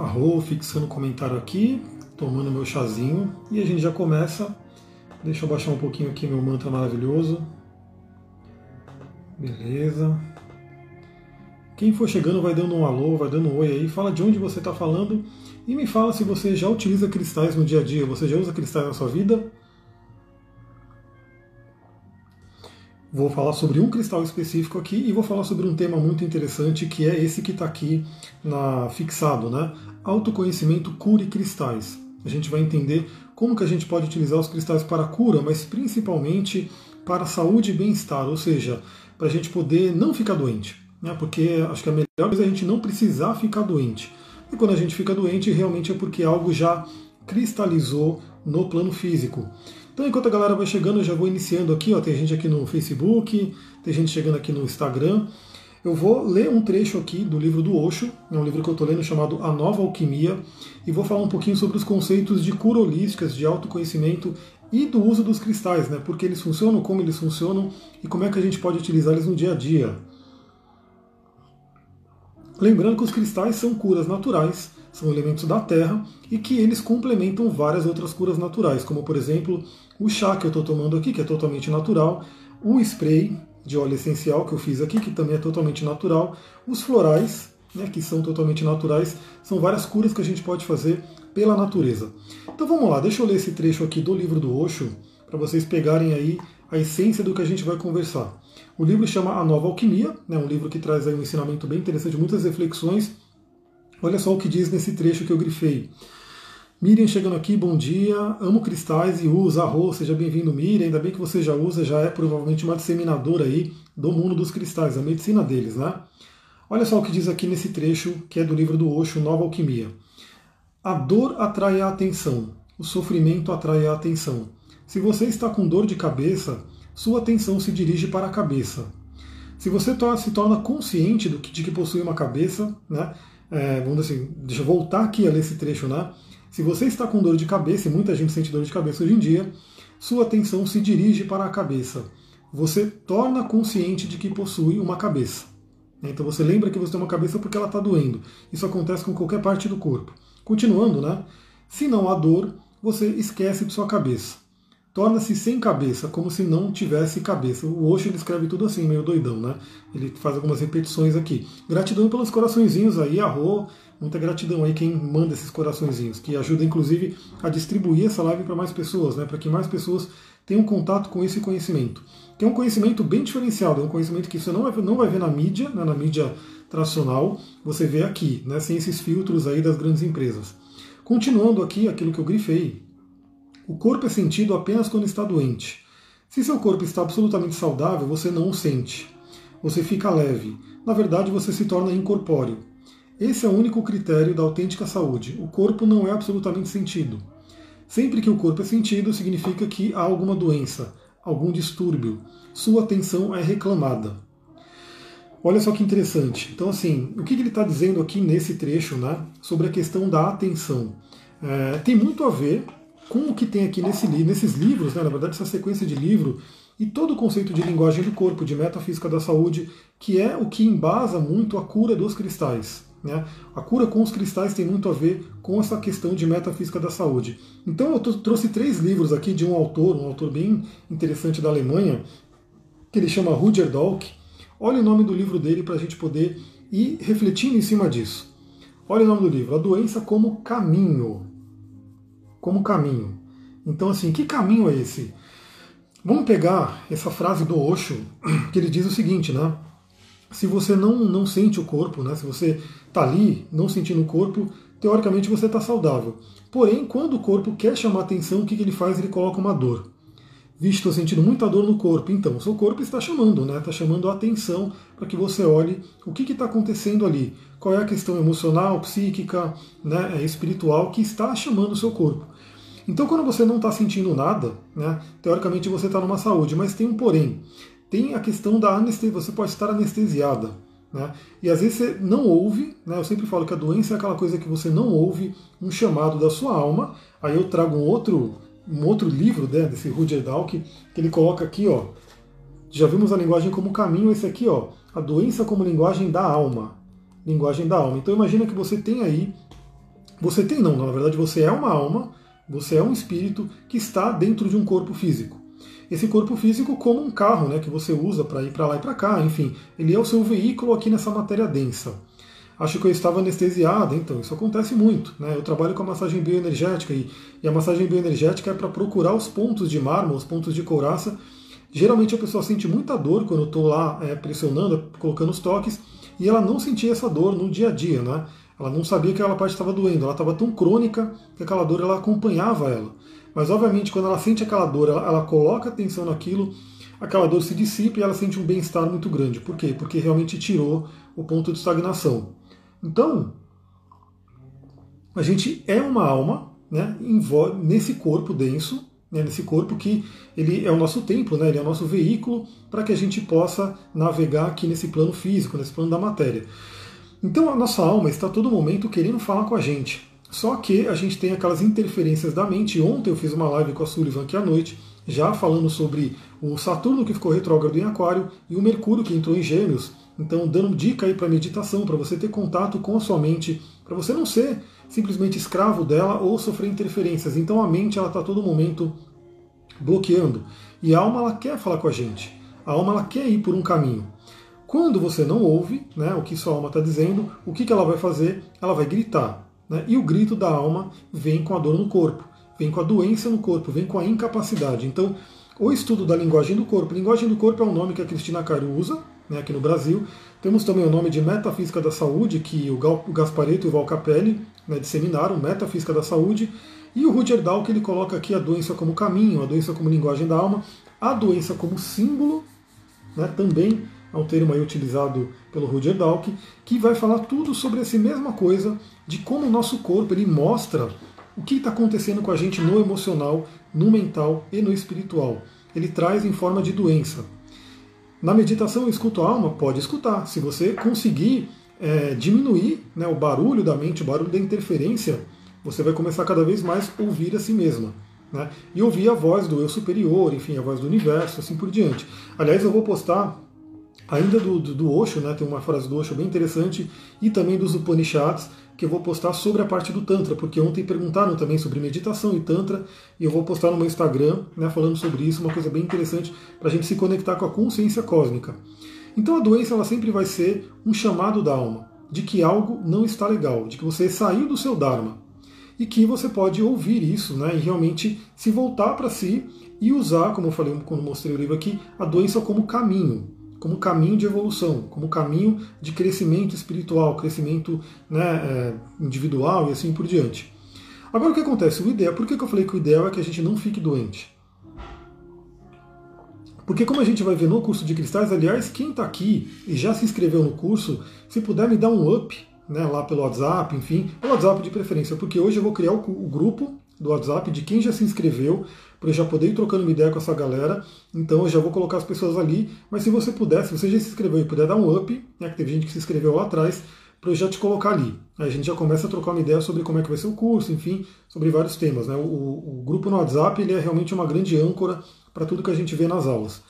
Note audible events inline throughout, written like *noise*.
A Rô fixando o comentário aqui, tomando meu chazinho. E a gente já começa. Deixa eu baixar um pouquinho aqui meu mantra maravilhoso. Beleza. Quem for chegando vai dando um alô, vai dando um oi aí, fala de onde você está falando e me fala se você já utiliza cristais no dia a dia. Você já usa cristais na sua vida? Vou falar sobre um cristal específico aqui e vou falar sobre um tema muito interessante que é esse que está aqui na fixado, né? Autoconhecimento, cura e cristais. A gente vai entender como que a gente pode utilizar os cristais para cura, mas principalmente para saúde e bem-estar, ou seja, para a gente poder não ficar doente, né? Porque acho que a melhor coisa é a gente não precisar ficar doente. E quando a gente fica doente, realmente é porque algo já cristalizou no plano físico. Então, enquanto a galera vai chegando, eu já vou iniciando aqui. Ó, tem gente aqui no Facebook, tem gente chegando aqui no Instagram. Eu vou ler um trecho aqui do livro do Osho, é um livro que eu estou lendo chamado A Nova Alquimia, e vou falar um pouquinho sobre os conceitos de cura holísticas, de autoconhecimento e do uso dos cristais, né? Porque eles funcionam, como eles funcionam e como é que a gente pode utilizá-los no dia a dia. Lembrando que os cristais são curas naturais, são elementos da terra e que eles complementam várias outras curas naturais, como por exemplo o chá que eu estou tomando aqui, que é totalmente natural, o spray de óleo essencial que eu fiz aqui, que também é totalmente natural, os florais, né, que são totalmente naturais, são várias curas que a gente pode fazer pela natureza. Então vamos lá, deixa eu ler esse trecho aqui do livro do Osho, para vocês pegarem aí a essência do que a gente vai conversar. O livro chama A Nova Alquimia, né, um livro que traz aí um ensinamento bem interessante, muitas reflexões Olha só o que diz nesse trecho que eu grifei. Miriam chegando aqui, bom dia. Amo cristais e uso arroz. Seja bem-vindo, Miriam. Ainda bem que você já usa, já é provavelmente uma disseminadora aí do mundo dos cristais, a medicina deles, né? Olha só o que diz aqui nesse trecho, que é do livro do Osho, Nova Alquimia. A dor atrai a atenção, o sofrimento atrai a atenção. Se você está com dor de cabeça, sua atenção se dirige para a cabeça. Se você se torna consciente de que possui uma cabeça, né, é, vamos dizer assim, deixa eu voltar aqui a ler esse trecho, né? Se você está com dor de cabeça, e muita gente sente dor de cabeça hoje em dia, sua atenção se dirige para a cabeça. Você torna consciente de que possui uma cabeça. Então você lembra que você tem uma cabeça porque ela está doendo. Isso acontece com qualquer parte do corpo. Continuando, né? Se não há dor, você esquece de sua cabeça torna-se sem cabeça, como se não tivesse cabeça. O Osho ele escreve tudo assim, meio doidão, né? Ele faz algumas repetições aqui. Gratidão pelos coraçõezinhos aí, arro, muita gratidão aí quem manda esses coraçõezinhos, que ajuda inclusive a distribuir essa live para mais pessoas, né? Para que mais pessoas tenham contato com esse conhecimento. Que é um conhecimento bem diferenciado, é um conhecimento que você não vai, não vai ver na mídia, né? na mídia tradicional, você vê aqui, né? Sem esses filtros aí das grandes empresas. Continuando aqui aquilo que eu grifei, o corpo é sentido apenas quando está doente. Se seu corpo está absolutamente saudável, você não o sente. Você fica leve. Na verdade, você se torna incorpóreo. Esse é o único critério da autêntica saúde. O corpo não é absolutamente sentido. Sempre que o corpo é sentido, significa que há alguma doença, algum distúrbio. Sua atenção é reclamada. Olha só que interessante. Então, assim, o que ele está dizendo aqui nesse trecho, né, sobre a questão da atenção? É, tem muito a ver com o que tem aqui nesse, nesses livros, né, na verdade, essa sequência de livro, e todo o conceito de linguagem do corpo, de metafísica da saúde, que é o que embasa muito a cura dos cristais. Né? A cura com os cristais tem muito a ver com essa questão de metafísica da saúde. Então eu trouxe três livros aqui de um autor, um autor bem interessante da Alemanha, que ele chama Rudyard Dolk. Olha o nome do livro dele para a gente poder ir refletindo em cima disso. Olha o nome do livro, A Doença como Caminho como caminho. Então, assim, que caminho é esse? Vamos pegar essa frase do Osho, que ele diz o seguinte, né? Se você não, não sente o corpo, né? se você está ali não sentindo o corpo, teoricamente você está saudável. Porém, quando o corpo quer chamar atenção, o que, que ele faz? Ele coloca uma dor. Vixe, estou sentindo muita dor no corpo. Então, o seu corpo está chamando, né? Está chamando a atenção para que você olhe o que está acontecendo ali. Qual é a questão emocional, psíquica, né, espiritual que está chamando o seu corpo. Então, quando você não está sentindo nada, né, teoricamente você está numa saúde, mas tem um porém. Tem a questão da anestesia, você pode estar anestesiada. Né? E às vezes você não ouve, né? eu sempre falo que a doença é aquela coisa que você não ouve um chamado da sua alma. Aí eu trago um outro um outro livro né, desse Rudyard Dalk, que ele coloca aqui, ó, já vimos a linguagem como caminho, esse aqui, ó, a doença como linguagem da alma. Linguagem da alma. Então imagina que você tem aí Você tem, não, na verdade você é uma alma, você é um espírito que está dentro de um corpo físico. Esse corpo físico como um carro, né, que você usa para ir para lá e para cá, enfim, ele é o seu veículo aqui nessa matéria densa. Acho que eu estava anestesiada, então isso acontece muito. Né? Eu trabalho com a massagem bioenergética e, e a massagem bioenergética é para procurar os pontos de mármore, os pontos de couraça. Geralmente a pessoa sente muita dor quando eu estou lá é, pressionando, colocando os toques, e ela não sentia essa dor no dia a dia, né? Ela não sabia que aquela parte estava doendo, ela estava tão crônica que aquela dor ela acompanhava ela. Mas obviamente quando ela sente aquela dor, ela, ela coloca atenção naquilo, aquela dor se dissipa e ela sente um bem-estar muito grande. Por quê? Porque realmente tirou o ponto de estagnação. Então, a gente é uma alma né, nesse corpo denso, né, nesse corpo que ele é o nosso templo, né, ele é o nosso veículo para que a gente possa navegar aqui nesse plano físico, nesse plano da matéria. Então a nossa alma está a todo momento querendo falar com a gente. Só que a gente tem aquelas interferências da mente. Ontem eu fiz uma live com a Sullivan aqui à noite, já falando sobre o Saturno que ficou retrógrado em Aquário e o Mercúrio que entrou em Gêmeos. Então, dando dica aí para meditação, para você ter contato com a sua mente, para você não ser simplesmente escravo dela ou sofrer interferências. Então, a mente ela está todo momento bloqueando. E a alma ela quer falar com a gente. A alma ela quer ir por um caminho. Quando você não ouve né, o que sua alma está dizendo, o que, que ela vai fazer? Ela vai gritar. Né? E o grito da alma vem com a dor no corpo, vem com a doença no corpo, vem com a incapacidade. Então, o estudo da linguagem do corpo. Linguagem do corpo é um nome que a Cristina Cairo usa, né, aqui no Brasil. Temos também o nome de Metafísica da Saúde, que o Gaspareto e o Val Capelli né, disseminaram, Metafísica da Saúde. E o Roger Dahl, que ele coloca aqui a doença como caminho, a doença como linguagem da alma, a doença como símbolo, né, também é um termo aí utilizado pelo Roger Dahl, que vai falar tudo sobre essa mesma coisa, de como o nosso corpo ele mostra o que está acontecendo com a gente no emocional, no mental e no espiritual. Ele traz em forma de doença. Na meditação, eu escuto a alma? Pode escutar. Se você conseguir é, diminuir né, o barulho da mente, o barulho da interferência, você vai começar cada vez mais a ouvir a si mesma. Né? E ouvir a voz do eu superior, enfim, a voz do universo, assim por diante. Aliás, eu vou postar ainda do, do, do Osho, né, tem uma frase do Osho bem interessante, e também dos Upanishads, que eu vou postar sobre a parte do Tantra, porque ontem perguntaram também sobre meditação e Tantra, e eu vou postar no meu Instagram né, falando sobre isso, uma coisa bem interessante para a gente se conectar com a consciência cósmica. Então a doença ela sempre vai ser um chamado da alma, de que algo não está legal, de que você saiu do seu Dharma. E que você pode ouvir isso né, e realmente se voltar para si e usar, como eu falei quando mostrei o livro aqui, a doença como caminho como caminho de evolução, como caminho de crescimento espiritual, crescimento né, é, individual e assim por diante. Agora o que acontece? O ideal, por que eu falei que o ideal é que a gente não fique doente? Porque como a gente vai ver no curso de cristais, aliás, quem está aqui e já se inscreveu no curso, se puder me dar um up né, lá pelo WhatsApp, enfim, pelo WhatsApp de preferência, porque hoje eu vou criar o, o grupo do WhatsApp de quem já se inscreveu, para eu já poder ir trocando uma ideia com essa galera. Então eu já vou colocar as pessoas ali. Mas se você puder, se você já se inscreveu e puder dar um up, né, que teve gente que se inscreveu lá atrás, para eu já te colocar ali. Aí a gente já começa a trocar uma ideia sobre como é que vai ser o curso, enfim, sobre vários temas. Né? O, o, grupo no WhatsApp ele é realmente uma grande âncora para tudo que a gente vê nas aulas.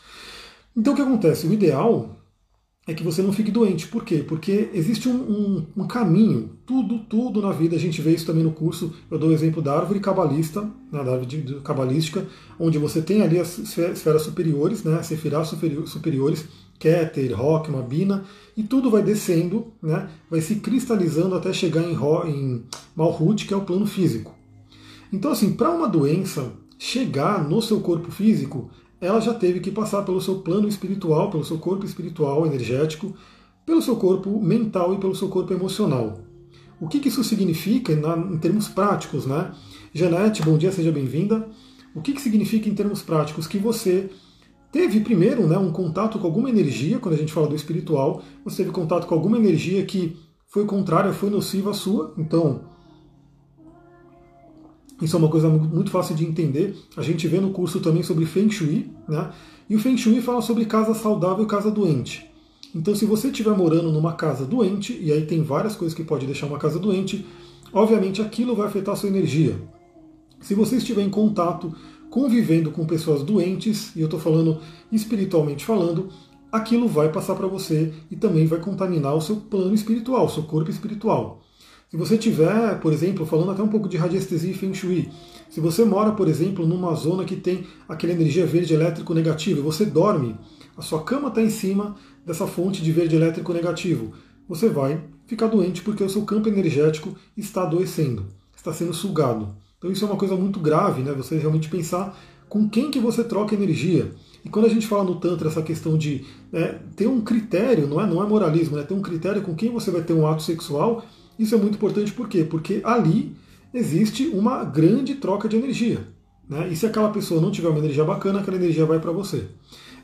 Então o que acontece? O ideal é que você não fique doente. Por quê? Porque existe um, um, um, caminho, tudo, tudo na vida, a gente vê isso também no curso, eu dou o exemplo da árvore cabalista, né, da árvore cabalística, onde você tem ali as esferas superiores, né, sefirás superiores, Keter, Rock, Mabina, e tudo vai descendo, né, vai se cristalizando até chegar em, em Malhut, que é o plano físico. Então, assim, para uma doença chegar no seu corpo físico, ela já teve que passar pelo seu plano espiritual, pelo seu corpo espiritual, energético, pelo seu corpo mental e pelo seu corpo emocional. O que, que isso significa na, em termos práticos, né? Janete, bom dia, seja bem-vinda. O que, que significa em termos práticos? Que você teve primeiro né, um contato com alguma energia, quando a gente fala do espiritual, você teve contato com alguma energia que foi contrária, foi nociva à sua. Então, isso é uma coisa muito fácil de entender. A gente vê no curso também sobre Feng Shui, né? E o Feng Shui fala sobre casa saudável e casa doente. Então, se você estiver morando numa casa doente, e aí tem várias coisas que pode deixar uma casa doente, obviamente aquilo vai afetar a sua energia. Se você estiver em contato, convivendo com pessoas doentes, e eu estou falando espiritualmente falando, aquilo vai passar para você e também vai contaminar o seu plano espiritual, o seu corpo espiritual. Se você tiver, por exemplo, falando até um pouco de radiestesia e Feng Shui, se você mora, por exemplo, numa zona que tem aquela energia verde elétrico negativo você dorme, a sua cama está em cima dessa fonte de verde elétrico negativo, você vai ficar doente porque o seu campo energético está adoecendo, está sendo sugado. Então isso é uma coisa muito grave, né? Você realmente pensar com quem que você troca energia. E quando a gente fala no Tantra essa questão de né, ter um critério, não é, não é moralismo, né, ter um critério com quem você vai ter um ato sexual, isso é muito importante por quê? Porque ali existe uma grande troca de energia. Né? E se aquela pessoa não tiver uma energia bacana, aquela energia vai para você.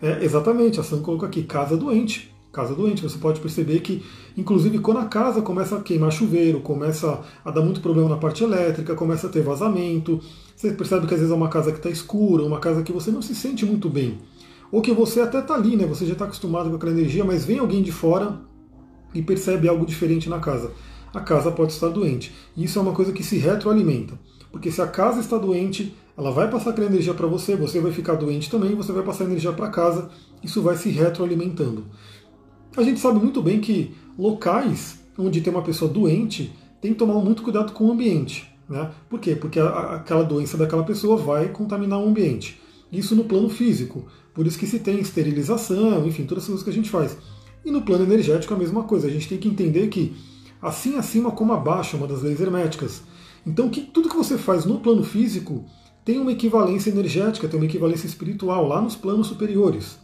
É, exatamente, a Sam colocou aqui, casa doente. Casa doente, você pode perceber que, inclusive, quando a casa começa a queimar chuveiro, começa a dar muito problema na parte elétrica, começa a ter vazamento, você percebe que às vezes é uma casa que está escura, uma casa que você não se sente muito bem. Ou que você até está ali, né? Você já está acostumado com aquela energia, mas vem alguém de fora e percebe algo diferente na casa a casa pode estar doente. E isso é uma coisa que se retroalimenta. Porque se a casa está doente, ela vai passar aquela energia para você, você vai ficar doente também, você vai passar energia para casa, isso vai se retroalimentando. A gente sabe muito bem que locais onde tem uma pessoa doente tem que tomar muito cuidado com o ambiente. Né? Por quê? Porque a, aquela doença daquela pessoa vai contaminar o ambiente. Isso no plano físico. Por isso que se tem esterilização, enfim, todas as coisas que a gente faz. E no plano energético a mesma coisa. A gente tem que entender que assim acima como abaixo, uma das leis herméticas. Então, que, tudo que você faz no plano físico tem uma equivalência energética, tem uma equivalência espiritual lá nos planos superiores.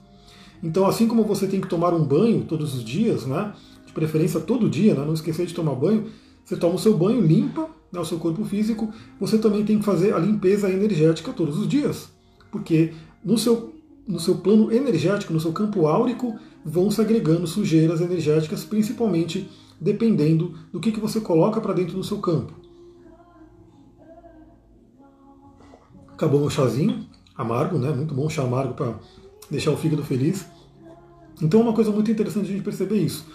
Então, assim como você tem que tomar um banho todos os dias, né, de preferência todo dia, né, não esquecer de tomar banho, você toma o seu banho, limpa né, o seu corpo físico, você também tem que fazer a limpeza energética todos os dias. Porque no seu, no seu plano energético, no seu campo áurico, vão se agregando sujeiras energéticas, principalmente dependendo do que, que você coloca para dentro do seu campo. Acabou meu chazinho, amargo, né? Muito bom chá amargo para deixar o fígado feliz. Então é uma coisa muito interessante a gente perceber isso.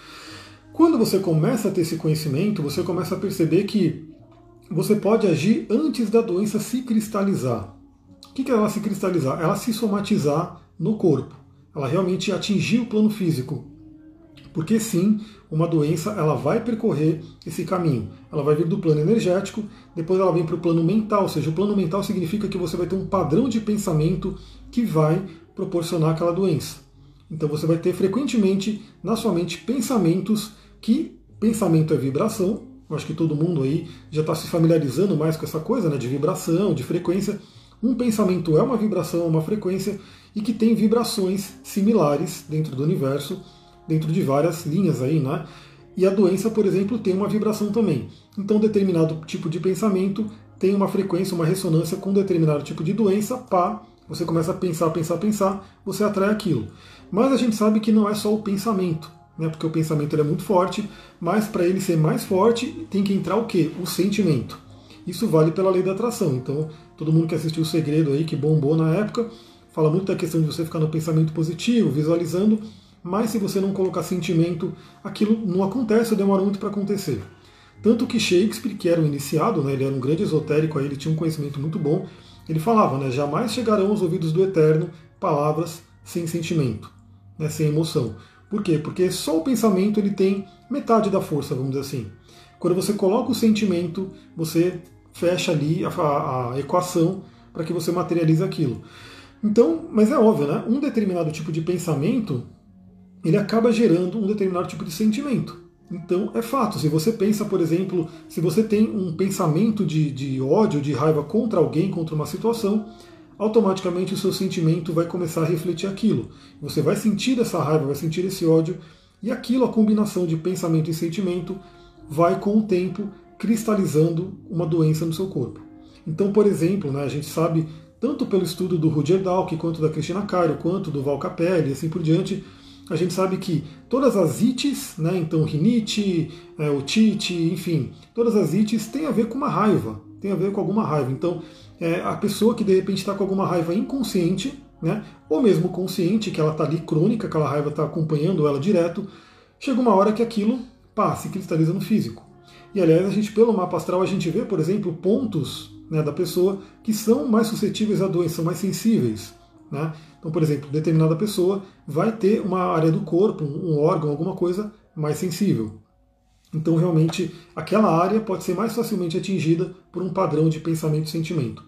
Quando você começa a ter esse conhecimento, você começa a perceber que você pode agir antes da doença se cristalizar. O que é ela se cristalizar? Ela se somatizar no corpo. Ela realmente atingir o plano físico. Porque sim, uma doença ela vai percorrer esse caminho. Ela vai vir do plano energético, depois ela vem para o plano mental, ou seja, o plano mental significa que você vai ter um padrão de pensamento que vai proporcionar aquela doença. Então você vai ter frequentemente na sua mente pensamentos que pensamento é vibração. Eu acho que todo mundo aí já está se familiarizando mais com essa coisa, né, de vibração, de frequência. Um pensamento é uma vibração, uma frequência e que tem vibrações similares dentro do universo dentro de várias linhas aí, né? E a doença, por exemplo, tem uma vibração também. Então, determinado tipo de pensamento tem uma frequência, uma ressonância com determinado tipo de doença, pá, você começa a pensar, pensar, pensar, você atrai aquilo. Mas a gente sabe que não é só o pensamento, né? Porque o pensamento é muito forte, mas para ele ser mais forte, tem que entrar o quê? O sentimento. Isso vale pela lei da atração. Então, todo mundo que assistiu o Segredo aí, que bombou na época, fala muito da questão de você ficar no pensamento positivo, visualizando mas se você não colocar sentimento, aquilo não acontece ou demora muito para acontecer. Tanto que Shakespeare, que era um iniciado, né, ele era um grande esotérico, aí ele tinha um conhecimento muito bom, ele falava, né, jamais chegarão aos ouvidos do Eterno palavras sem sentimento, né, sem emoção. Por quê? Porque só o pensamento ele tem metade da força, vamos dizer assim. Quando você coloca o sentimento, você fecha ali a, a, a equação para que você materialize aquilo. Então, mas é óbvio, né? Um determinado tipo de pensamento ele acaba gerando um determinado tipo de sentimento. Então é fato, se você pensa, por exemplo, se você tem um pensamento de, de ódio, de raiva contra alguém, contra uma situação, automaticamente o seu sentimento vai começar a refletir aquilo. Você vai sentir essa raiva, vai sentir esse ódio, e aquilo, a combinação de pensamento e sentimento, vai com o tempo cristalizando uma doença no seu corpo. Então, por exemplo, né, a gente sabe, tanto pelo estudo do Roger Dalk, quanto da Cristina Cairo, quanto do Val Capelli, e assim por diante, a gente sabe que todas as ites, né, então rinite, é, otite, enfim, todas as ites têm a ver com uma raiva, tem a ver com alguma raiva. Então, é, a pessoa que de repente está com alguma raiva inconsciente, né, ou mesmo consciente, que ela está ali crônica, aquela raiva está acompanhando ela direto, chega uma hora que aquilo passa se cristaliza no físico. E aliás, a gente, pelo mapa astral, a gente vê, por exemplo, pontos né, da pessoa que são mais suscetíveis à doença, são mais sensíveis. Né? Então, por exemplo, determinada pessoa vai ter uma área do corpo, um órgão, alguma coisa mais sensível. Então, realmente, aquela área pode ser mais facilmente atingida por um padrão de pensamento e sentimento.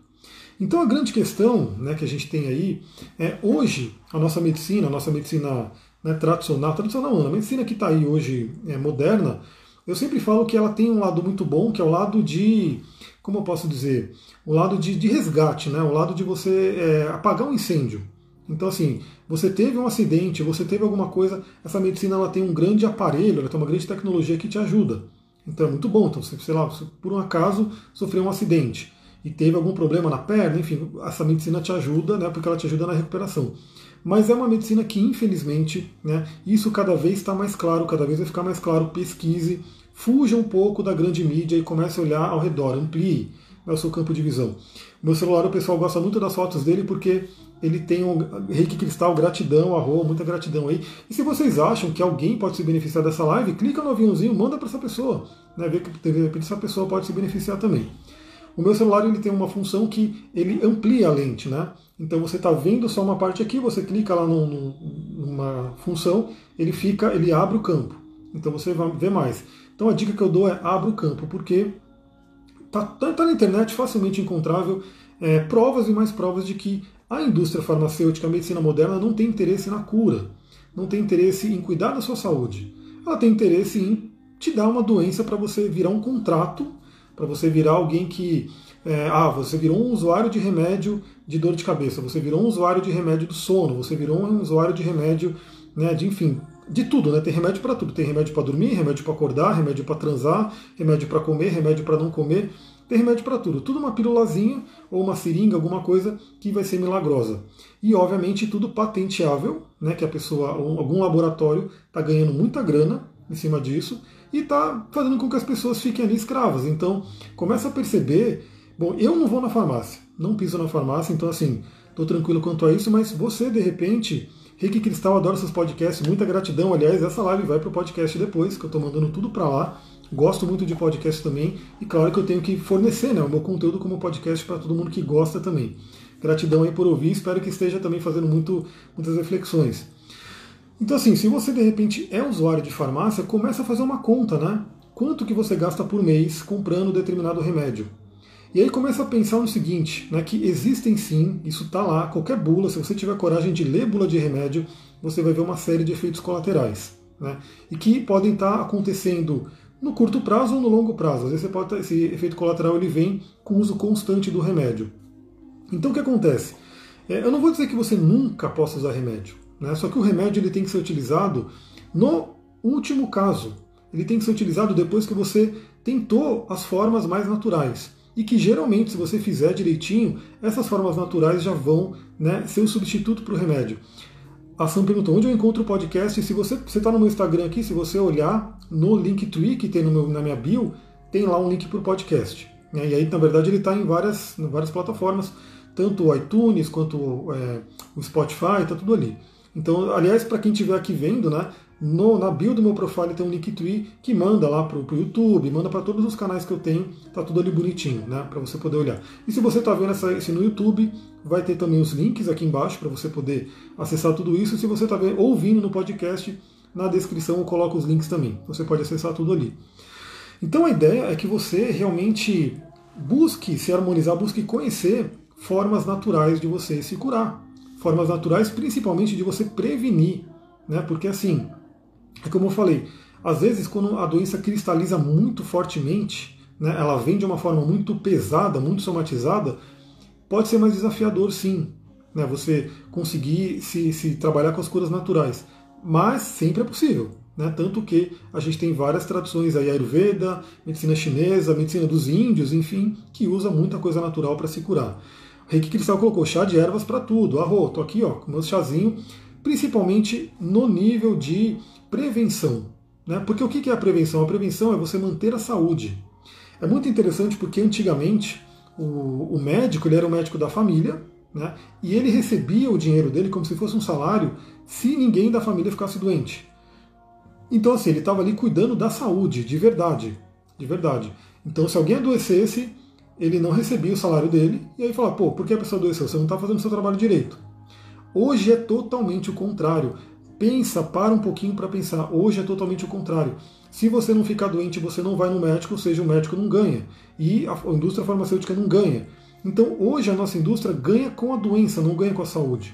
Então, a grande questão né, que a gente tem aí é hoje a nossa medicina, a nossa medicina né, tradicional, tradicional não, a medicina que está aí hoje é, moderna, eu sempre falo que ela tem um lado muito bom, que é o lado de, como eu posso dizer, o lado de, de resgate, né, o lado de você é, apagar um incêndio. Então, assim, você teve um acidente, você teve alguma coisa, essa medicina ela tem um grande aparelho, ela tem uma grande tecnologia que te ajuda. Então é muito bom. Então, sei lá, você, por um acaso sofreu um acidente e teve algum problema na perna, enfim, essa medicina te ajuda, né, porque ela te ajuda na recuperação. Mas é uma medicina que, infelizmente, né, isso cada vez está mais claro, cada vez vai ficar mais claro. Pesquise, fuja um pouco da grande mídia e comece a olhar ao redor, amplie né, o seu campo de visão. Meu celular, o pessoal gosta muito das fotos dele porque ele tem um reiki cristal, gratidão, arroa, muita gratidão aí. E se vocês acham que alguém pode se beneficiar dessa live, clica no aviãozinho, manda para essa pessoa, né, ver que essa pessoa pode se beneficiar também. O meu celular ele tem uma função que ele amplia a lente, né? Então você está vendo só uma parte aqui, você clica lá no, numa função, ele fica, ele abre o campo. Então você vai ver mais. Então a dica que eu dou é abra o campo, porque está tá, tá na internet facilmente encontrável é, provas e mais provas de que a indústria farmacêutica, a medicina moderna não tem interesse na cura, não tem interesse em cuidar da sua saúde. Ela tem interesse em te dar uma doença para você virar um contrato para você virar alguém que. É, ah, você virou um usuário de remédio de dor de cabeça, você virou um usuário de remédio do sono, você virou um usuário de remédio, né, de enfim, de tudo, né? Tem remédio para tudo. Tem remédio para dormir, remédio para acordar, remédio para transar, remédio para comer, remédio para não comer. Tem remédio para tudo. Tudo uma pílulazinha ou uma seringa, alguma coisa que vai ser milagrosa. E obviamente tudo patenteável, né? Que a pessoa, algum laboratório está ganhando muita grana em cima disso e está fazendo com que as pessoas fiquem ali escravas. Então, começa a perceber. Bom, eu não vou na farmácia, não piso na farmácia, então assim, estou tranquilo quanto a isso, mas você, de repente, Rick Cristal adora seus podcasts, muita gratidão. Aliás, essa live vai para o podcast depois, que eu estou mandando tudo para lá. Gosto muito de podcast também, e claro que eu tenho que fornecer né, o meu conteúdo como podcast para todo mundo que gosta também. Gratidão aí por ouvir, espero que esteja também fazendo muito, muitas reflexões. Então assim, se você de repente é usuário de farmácia, começa a fazer uma conta, né? Quanto que você gasta por mês comprando determinado remédio? E aí começa a pensar no seguinte, né, que existem sim, isso está lá, qualquer bula, se você tiver coragem de ler bula de remédio, você vai ver uma série de efeitos colaterais. Né, e que podem estar tá acontecendo no curto prazo ou no longo prazo. Às vezes pode, esse efeito colateral ele vem com o uso constante do remédio. Então o que acontece? É, eu não vou dizer que você nunca possa usar remédio. Né? Só que o remédio ele tem que ser utilizado no último caso. Ele tem que ser utilizado depois que você tentou as formas mais naturais. E que geralmente, se você fizer direitinho, essas formas naturais já vão né, ser o substituto para o remédio. A Sam perguntou onde eu encontro o podcast. Se você está no meu Instagram aqui, se você olhar no Linktree que tem meu, na minha bio, tem lá um link para o podcast. Né? E aí, na verdade, ele está em várias, em várias plataformas, tanto o iTunes quanto é, o Spotify, está tudo ali. Então, aliás, para quem estiver aqui vendo, né, no, na bio do meu profile tem um Linktree que manda lá para o YouTube, manda para todos os canais que eu tenho, tá tudo ali bonitinho, né, para você poder olhar. E se você está vendo essa, esse no YouTube, vai ter também os links aqui embaixo para você poder acessar tudo isso. Se você está ouvindo no podcast, na descrição eu coloco os links também. Você pode acessar tudo ali. Então a ideia é que você realmente busque se harmonizar, busque conhecer formas naturais de você se curar formas naturais, principalmente de você prevenir, né? Porque assim, é como eu falei, às vezes quando a doença cristaliza muito fortemente, né, ela vem de uma forma muito pesada, muito somatizada, pode ser mais desafiador sim, né, você conseguir se, se trabalhar com as curas naturais. Mas sempre é possível. Né, tanto que a gente tem várias tradições aí, Ayurveda, medicina chinesa, medicina dos índios, enfim, que usa muita coisa natural para se curar. Reiki Cristal colocou chá de ervas para tudo. Arro, tô aqui ó, com meu chazinho, principalmente no nível de prevenção. Né? Porque o que é a prevenção? A prevenção é você manter a saúde. É muito interessante porque antigamente o, o médico ele era o médico da família, né? e ele recebia o dinheiro dele como se fosse um salário se ninguém da família ficasse doente. Então assim, ele estava ali cuidando da saúde, de verdade. De verdade. Então se alguém adoecesse, ele não recebia o salário dele, e aí fala, pô, por que a pessoa adoeceu? Você não está fazendo o seu trabalho direito. Hoje é totalmente o contrário. pensa, para um pouquinho para pensar. Hoje é totalmente o contrário. Se você não ficar doente, você não vai no médico, ou seja, o médico não ganha. E a indústria farmacêutica não ganha. Então hoje a nossa indústria ganha com a doença, não ganha com a saúde.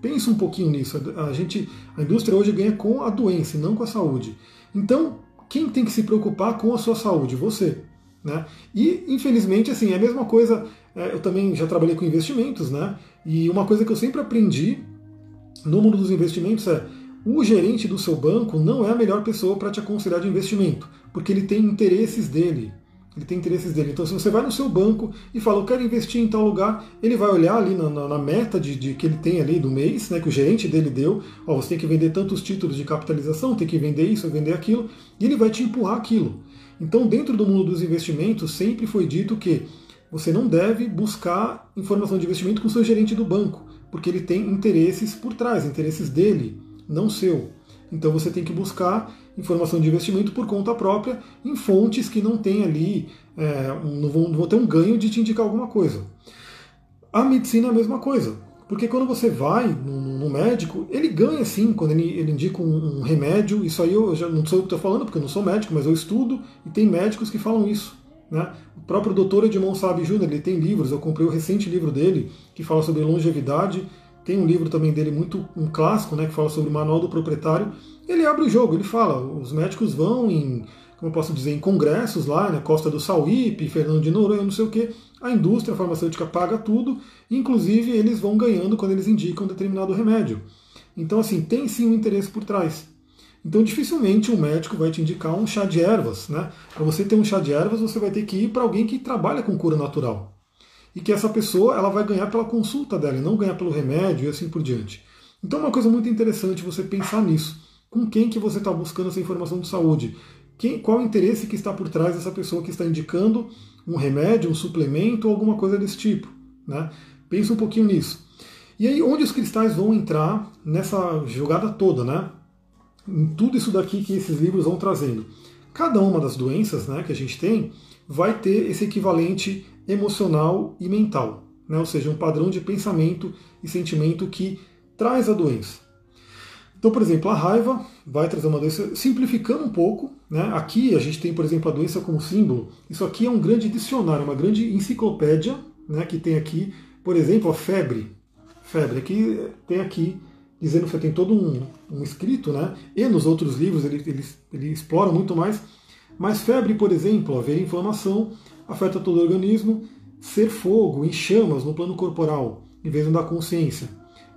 Pensa um pouquinho nisso. A, gente, a indústria hoje ganha com a doença não com a saúde. Então, quem tem que se preocupar com a sua saúde? Você. Né? E, infelizmente, assim, é a mesma coisa. É, eu também já trabalhei com investimentos, né? E uma coisa que eu sempre aprendi no mundo dos investimentos é o gerente do seu banco não é a melhor pessoa para te aconselhar de investimento, porque ele tem interesses dele. Ele tem interesses dele. Então, se você vai no seu banco e fala, eu quero investir em tal lugar, ele vai olhar ali na, na, na meta de, de, que ele tem ali do mês, né, que o gerente dele deu, ó, você tem que vender tantos títulos de capitalização, tem que vender isso, vender aquilo, e ele vai te empurrar aquilo. Então, dentro do mundo dos investimentos, sempre foi dito que você não deve buscar informação de investimento com seu gerente do banco, porque ele tem interesses por trás, interesses dele, não seu. Então você tem que buscar informação de investimento por conta própria em fontes que não tem ali, é, não, vão, não vão ter um ganho de te indicar alguma coisa. A medicina é a mesma coisa. Porque quando você vai no, médico, ele ganha sim quando ele, ele indica um, um, remédio. Isso aí eu já não sou eu que estou falando, porque eu não sou médico, mas eu estudo e tem médicos que falam isso. Né? O próprio doutor Edmond Sabe Júnior, ele tem livros, eu comprei o recente livro dele, que fala sobre longevidade. Tem um livro também dele, muito um clássico, né, que fala sobre o manual do proprietário. Ele abre o jogo, ele fala, os médicos vão em, como eu posso dizer, em congressos lá, né, Costa do Sauípe, Fernando de Noronha, não sei o que, a indústria farmacêutica paga tudo, inclusive eles vão ganhando quando eles indicam determinado remédio. Então, assim, tem sim um interesse por trás. Então, dificilmente um médico vai te indicar um chá de ervas. Né? Para você ter um chá de ervas, você vai ter que ir para alguém que trabalha com cura natural. E que essa pessoa ela vai ganhar pela consulta dela, e não ganhar pelo remédio e assim por diante. Então, é uma coisa muito interessante você pensar nisso. Com quem que você está buscando essa informação de saúde? Quem, qual o interesse que está por trás dessa pessoa que está indicando um remédio, um suplemento ou alguma coisa desse tipo. Né? Pensa um pouquinho nisso. E aí, onde os cristais vão entrar nessa jogada toda, né? Em tudo isso daqui que esses livros vão trazendo. Cada uma das doenças né, que a gente tem vai ter esse equivalente emocional e mental, né? ou seja, um padrão de pensamento e sentimento que traz a doença. Então, por exemplo, a raiva vai trazer uma doença, simplificando um pouco. Né? Aqui a gente tem, por exemplo, a doença como símbolo. Isso aqui é um grande dicionário, uma grande enciclopédia né, que tem aqui, por exemplo, a febre. Febre, aqui tem aqui dizendo que tem todo um, um escrito, né? E nos outros livros ele, ele, ele explora muito mais. Mas febre, por exemplo, haver inflamação, afeta todo o organismo, ser fogo, em chamas no plano corporal, em vez dar consciência.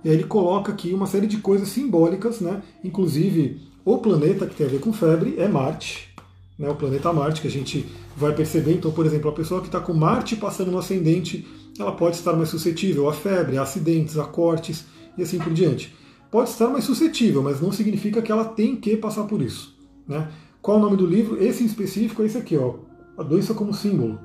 E aí ele coloca aqui uma série de coisas simbólicas, né? inclusive o planeta que tem a ver com febre é Marte, né? o planeta Marte, que a gente vai perceber. Então, por exemplo, a pessoa que está com Marte passando no ascendente, ela pode estar mais suscetível a febre, a acidentes, a cortes e assim por diante. Pode estar mais suscetível, mas não significa que ela tem que passar por isso. Né? Qual o nome do livro? Esse em específico é esse aqui, ó, A Doença como Símbolo,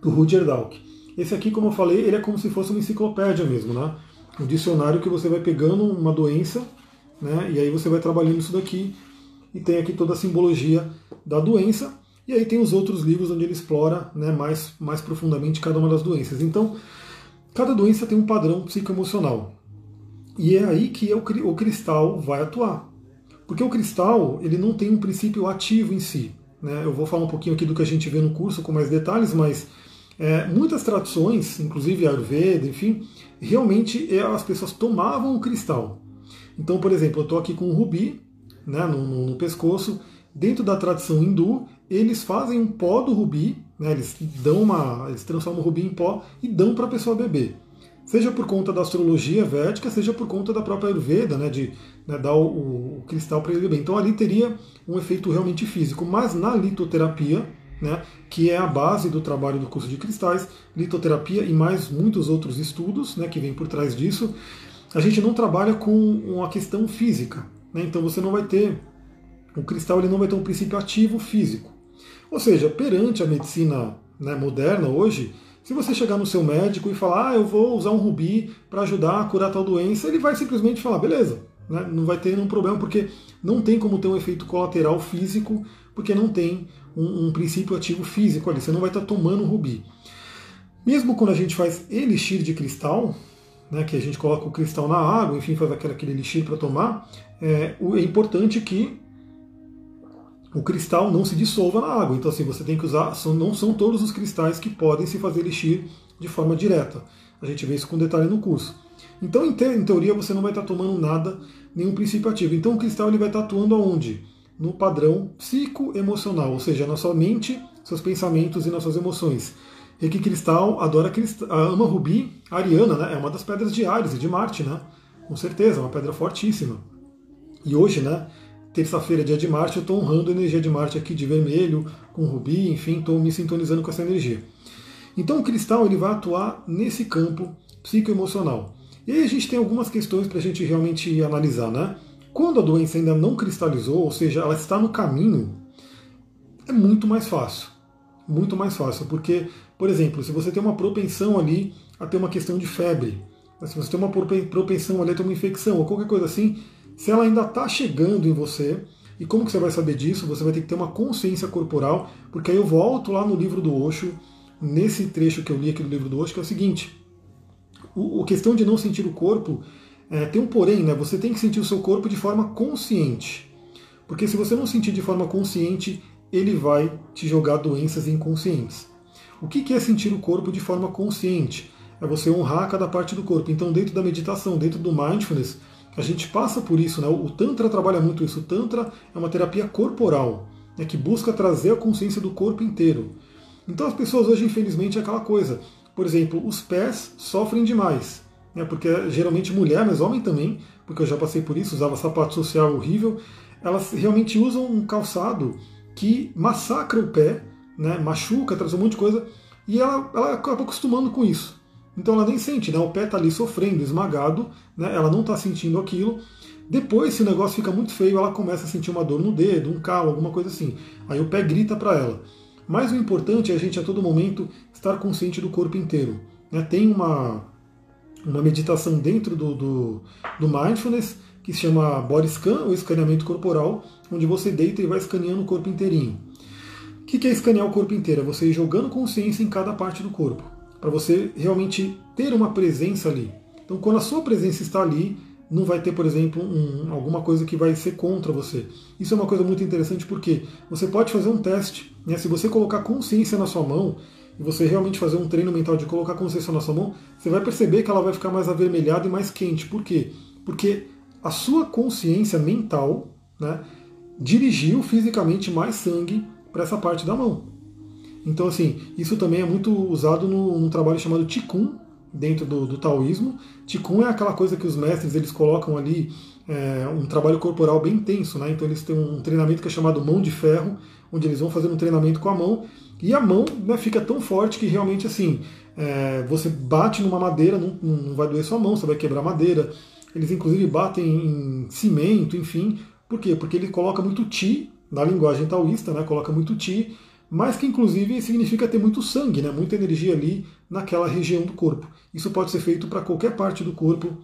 do Rudyard Dalk. Esse aqui, como eu falei, ele é como se fosse uma enciclopédia mesmo, né? Um dicionário que você vai pegando uma doença, né? E aí você vai trabalhando isso daqui e tem aqui toda a simbologia da doença. E aí tem os outros livros onde ele explora né, mais, mais profundamente cada uma das doenças. Então, cada doença tem um padrão psicoemocional. E é aí que o cristal vai atuar. Porque o cristal ele não tem um princípio ativo em si. Né? Eu vou falar um pouquinho aqui do que a gente vê no curso com mais detalhes, mas é, muitas tradições, inclusive Ayurveda, enfim, realmente é, as pessoas tomavam o cristal. Então, por exemplo, eu estou aqui com um rubi né, no, no, no, pescoço. Dentro da tradição hindu, eles fazem um pó do rubi, né, eles dão uma, eles transformam o rubi em pó e dão para a pessoa beber. Seja por conta da astrologia védica, seja por conta da própria Ayurveda, né, de né, dar o, o cristal para ele beber. Então ali teria um efeito realmente físico. Mas na litoterapia, né, que é a base do trabalho do curso de cristais, litoterapia e mais muitos outros estudos né, que vêm por trás disso. A gente não trabalha com uma questão física, né, então você não vai ter, o cristal ele não vai ter um princípio ativo físico. Ou seja, perante a medicina né, moderna hoje, se você chegar no seu médico e falar, ah, eu vou usar um rubi para ajudar a curar tal doença, ele vai simplesmente falar, beleza, né, não vai ter nenhum problema, porque não tem como ter um efeito colateral físico, porque não tem um, um princípio ativo físico ali, você não vai estar tomando rubi. Mesmo quando a gente faz elixir de cristal, né, que a gente coloca o cristal na água, enfim, faz aquele, aquele elixir para tomar, é, é importante que o cristal não se dissolva na água. Então, assim, você tem que usar. São, não são todos os cristais que podem se fazer elixir de forma direta. A gente vê isso com detalhe no curso. Então, em, te, em teoria, você não vai estar tomando nada, nenhum princípio ativo. Então, o cristal ele vai estar atuando aonde? No padrão psicoemocional, ou seja, na sua mente, seus pensamentos e nas suas emoções. Reiki Cristal adora cristal, ama rubi, ariana, né? É uma das pedras de Ares e de Marte, né? Com certeza, é uma pedra fortíssima. E hoje, né? terça-feira, dia de Marte, eu estou honrando a energia de Marte aqui de vermelho, com rubi, enfim, estou me sintonizando com essa energia. Então o cristal ele vai atuar nesse campo psicoemocional. E aí a gente tem algumas questões para a gente realmente analisar, né? Quando a doença ainda não cristalizou, ou seja, ela está no caminho, é muito mais fácil. Muito mais fácil, porque, por exemplo, se você tem uma propensão ali a ter uma questão de febre, se você tem uma propensão ali a ter uma infecção ou qualquer coisa assim, se ela ainda está chegando em você, e como que você vai saber disso? Você vai ter que ter uma consciência corporal, porque aí eu volto lá no livro do Osho, nesse trecho que eu li aqui do livro do Osho, que é o seguinte: o, a questão de não sentir o corpo é, tem um porém, né? Você tem que sentir o seu corpo de forma consciente. Porque se você não sentir de forma consciente, ele vai te jogar doenças inconscientes. O que é sentir o corpo de forma consciente? É você honrar cada parte do corpo. Então, dentro da meditação, dentro do mindfulness, a gente passa por isso, né? O Tantra trabalha muito isso. O Tantra é uma terapia corporal, né, que busca trazer a consciência do corpo inteiro. Então as pessoas hoje, infelizmente, é aquela coisa. Por exemplo, os pés sofrem demais. Né, porque geralmente mulher, mas homem também, porque eu já passei por isso, usava sapato social horrível. Elas realmente usam um calçado que massacra o pé, né, machuca, traz um monte de coisa, e ela, ela acaba acostumando com isso. Então ela nem sente, né? O pé está ali sofrendo, esmagado, né? ela não está sentindo aquilo. Depois, se o negócio fica muito feio, ela começa a sentir uma dor no dedo, um calo, alguma coisa assim. Aí o pé grita para ela. Mas o importante é a gente a todo momento estar consciente do corpo inteiro. Né? Tem uma, uma meditação dentro do, do, do mindfulness que se chama body scan, ou escaneamento corporal, onde você deita e vai escaneando o corpo inteirinho. O que é escanear o corpo inteiro? É você ir jogando consciência em cada parte do corpo para você realmente ter uma presença ali. Então, quando a sua presença está ali, não vai ter, por exemplo, um, alguma coisa que vai ser contra você. Isso é uma coisa muito interessante porque você pode fazer um teste. Né? Se você colocar consciência na sua mão e você realmente fazer um treino mental de colocar consciência na sua mão, você vai perceber que ela vai ficar mais avermelhada e mais quente. Por quê? Porque a sua consciência mental né, dirigiu fisicamente mais sangue para essa parte da mão. Então, assim, isso também é muito usado no, num trabalho chamado Tikkun, dentro do, do taoísmo. Tikkun é aquela coisa que os mestres eles colocam ali é, um trabalho corporal bem intenso, né? Então eles têm um treinamento que é chamado mão de ferro, onde eles vão fazer um treinamento com a mão e a mão né, fica tão forte que realmente assim é, você bate numa madeira, não, não vai doer sua mão, você vai quebrar madeira. Eles inclusive batem em cimento, enfim. Por quê? Porque ele coloca muito ti na linguagem taoísta, né? Coloca muito ti mas que inclusive significa ter muito sangue, né, muita energia ali naquela região do corpo. Isso pode ser feito para qualquer parte do corpo,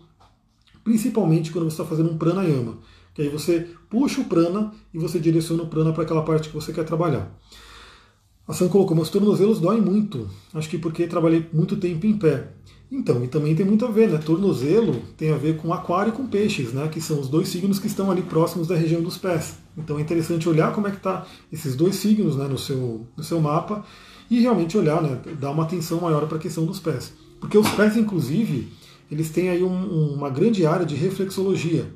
principalmente quando você está fazendo um pranayama, que aí você puxa o prana e você direciona o prana para aquela parte que você quer trabalhar. A Sam colocou, meus tornozelos doem muito, acho que porque trabalhei muito tempo em pé. Então, e também tem muito a ver, né? Tornozelo tem a ver com aquário e com peixes, né? Que são os dois signos que estão ali próximos da região dos pés. Então é interessante olhar como é que está esses dois signos né, no, seu, no seu mapa e realmente olhar, né? Dar uma atenção maior para a questão dos pés. Porque os pés, inclusive, eles têm aí um, uma grande área de reflexologia.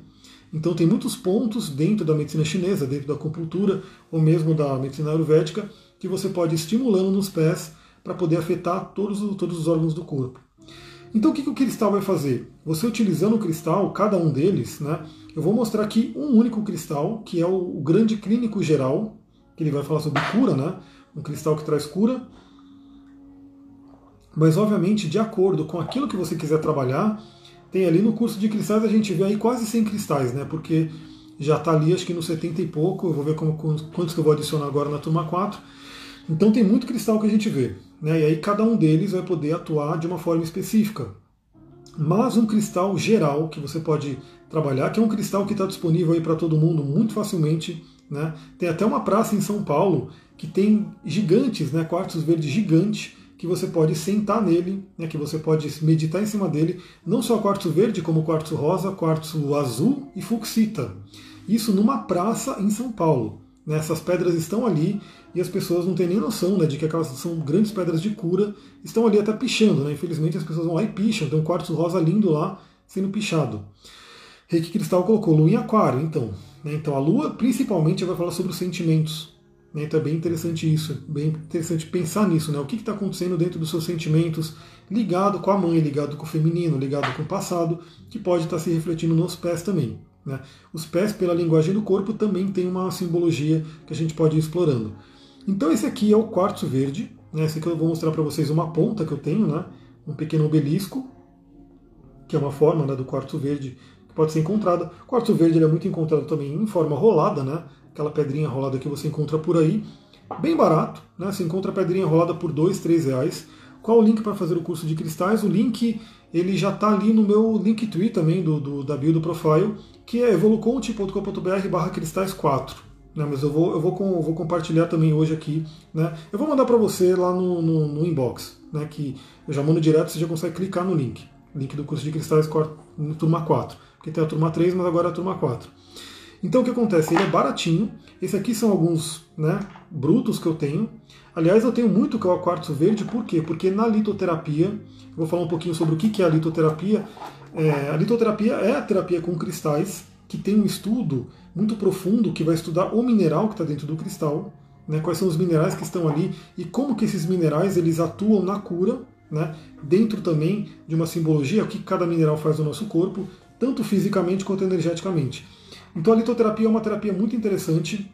Então tem muitos pontos dentro da medicina chinesa, dentro da acupuntura ou mesmo da medicina ayurvédica que você pode ir estimulando nos pés para poder afetar todos, todos os órgãos do corpo. Então o que, que o cristal vai fazer? Você utilizando o cristal, cada um deles, né, eu vou mostrar aqui um único cristal, que é o, o grande clínico geral, que ele vai falar sobre cura, né, um cristal que traz cura. Mas obviamente, de acordo com aquilo que você quiser trabalhar, tem ali no curso de cristais a gente vê aí quase 100 cristais, né? Porque já está ali acho que no 70 e pouco, eu vou ver como, quantos que eu vou adicionar agora na turma 4. Então tem muito cristal que a gente vê. Né? E aí cada um deles vai poder atuar de uma forma específica. Mas um cristal geral que você pode trabalhar, que é um cristal que está disponível aí para todo mundo muito facilmente. Né? Tem até uma praça em São Paulo que tem gigantes, né, quartos verdes gigantes, que você pode sentar nele, né, que você pode meditar em cima dele, não só quartzo verde, como quartzo rosa, quartzo azul e fuxita. Isso numa praça em São Paulo. Né, essas pedras estão ali e as pessoas não têm nem noção né, de que aquelas são grandes pedras de cura, estão ali até pichando. Né? Infelizmente as pessoas vão lá e picham, tem um quartzo rosa lindo lá sendo pichado. Reiki Cristal colocou Lua em Aquário, então. Né, então a Lua principalmente vai falar sobre os sentimentos, né? Então é bem interessante isso, bem interessante pensar nisso, né? O que está acontecendo dentro dos seus sentimentos, ligado com a mãe, ligado com o feminino, ligado com o passado, que pode estar tá se refletindo nos pés também. Né? Os pés, pela linguagem do corpo, também tem uma simbologia que a gente pode ir explorando. Então esse aqui é o quartzo verde, né? esse aqui eu vou mostrar para vocês uma ponta que eu tenho, né? um pequeno obelisco, que é uma forma né, do quartzo verde que pode ser encontrada. O quartzo verde é muito encontrado também em forma rolada, né? aquela pedrinha rolada que você encontra por aí, bem barato, né? Você encontra a pedrinha rolada por dois, três reais. Qual o link para fazer o curso de cristais? O link ele já está ali no meu Linktree também do, do, da do profile, que é evolucoach.com.br barra cristais 4. Né, mas eu vou, eu, vou com, vou compartilhar também hoje aqui. Né, eu vou mandar para você lá no, no, no, inbox, né, que eu já mando direto, você já consegue clicar no link. Link do curso de cristais turma 4. Porque tem a turma 3, mas agora é a turma 4. Então o que acontece? Ele é baratinho. Esse aqui são alguns né, brutos que eu tenho. Aliás, eu tenho muito que é o quartzo verde, por quê? Porque na litoterapia, vou falar um pouquinho sobre o que é a litoterapia. É, a litoterapia é a terapia com cristais, que tem um estudo muito profundo que vai estudar o mineral que está dentro do cristal, né, quais são os minerais que estão ali e como que esses minerais eles atuam na cura, né, dentro também de uma simbologia, o que cada mineral faz no nosso corpo, tanto fisicamente quanto energeticamente. Então a litoterapia é uma terapia muito interessante,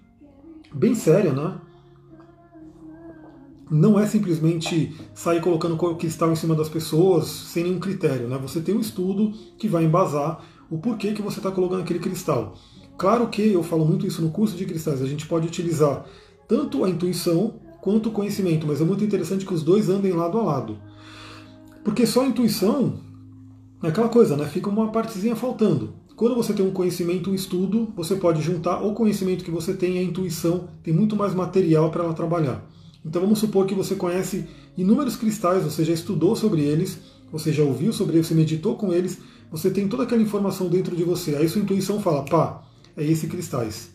bem séria, né? Não é simplesmente sair colocando cristal em cima das pessoas sem nenhum critério, né? Você tem um estudo que vai embasar o porquê que você está colocando aquele cristal. Claro que eu falo muito isso no curso de cristais, a gente pode utilizar tanto a intuição quanto o conhecimento, mas é muito interessante que os dois andem lado a lado. Porque só a intuição é aquela coisa, né? Fica uma partezinha faltando. Quando você tem um conhecimento, um estudo, você pode juntar o conhecimento que você tem e a intuição, tem muito mais material para ela trabalhar. Então vamos supor que você conhece inúmeros cristais, você já estudou sobre eles, você já ouviu sobre eles, você meditou com eles, você tem toda aquela informação dentro de você. Aí sua intuição fala, pá, é esse cristais.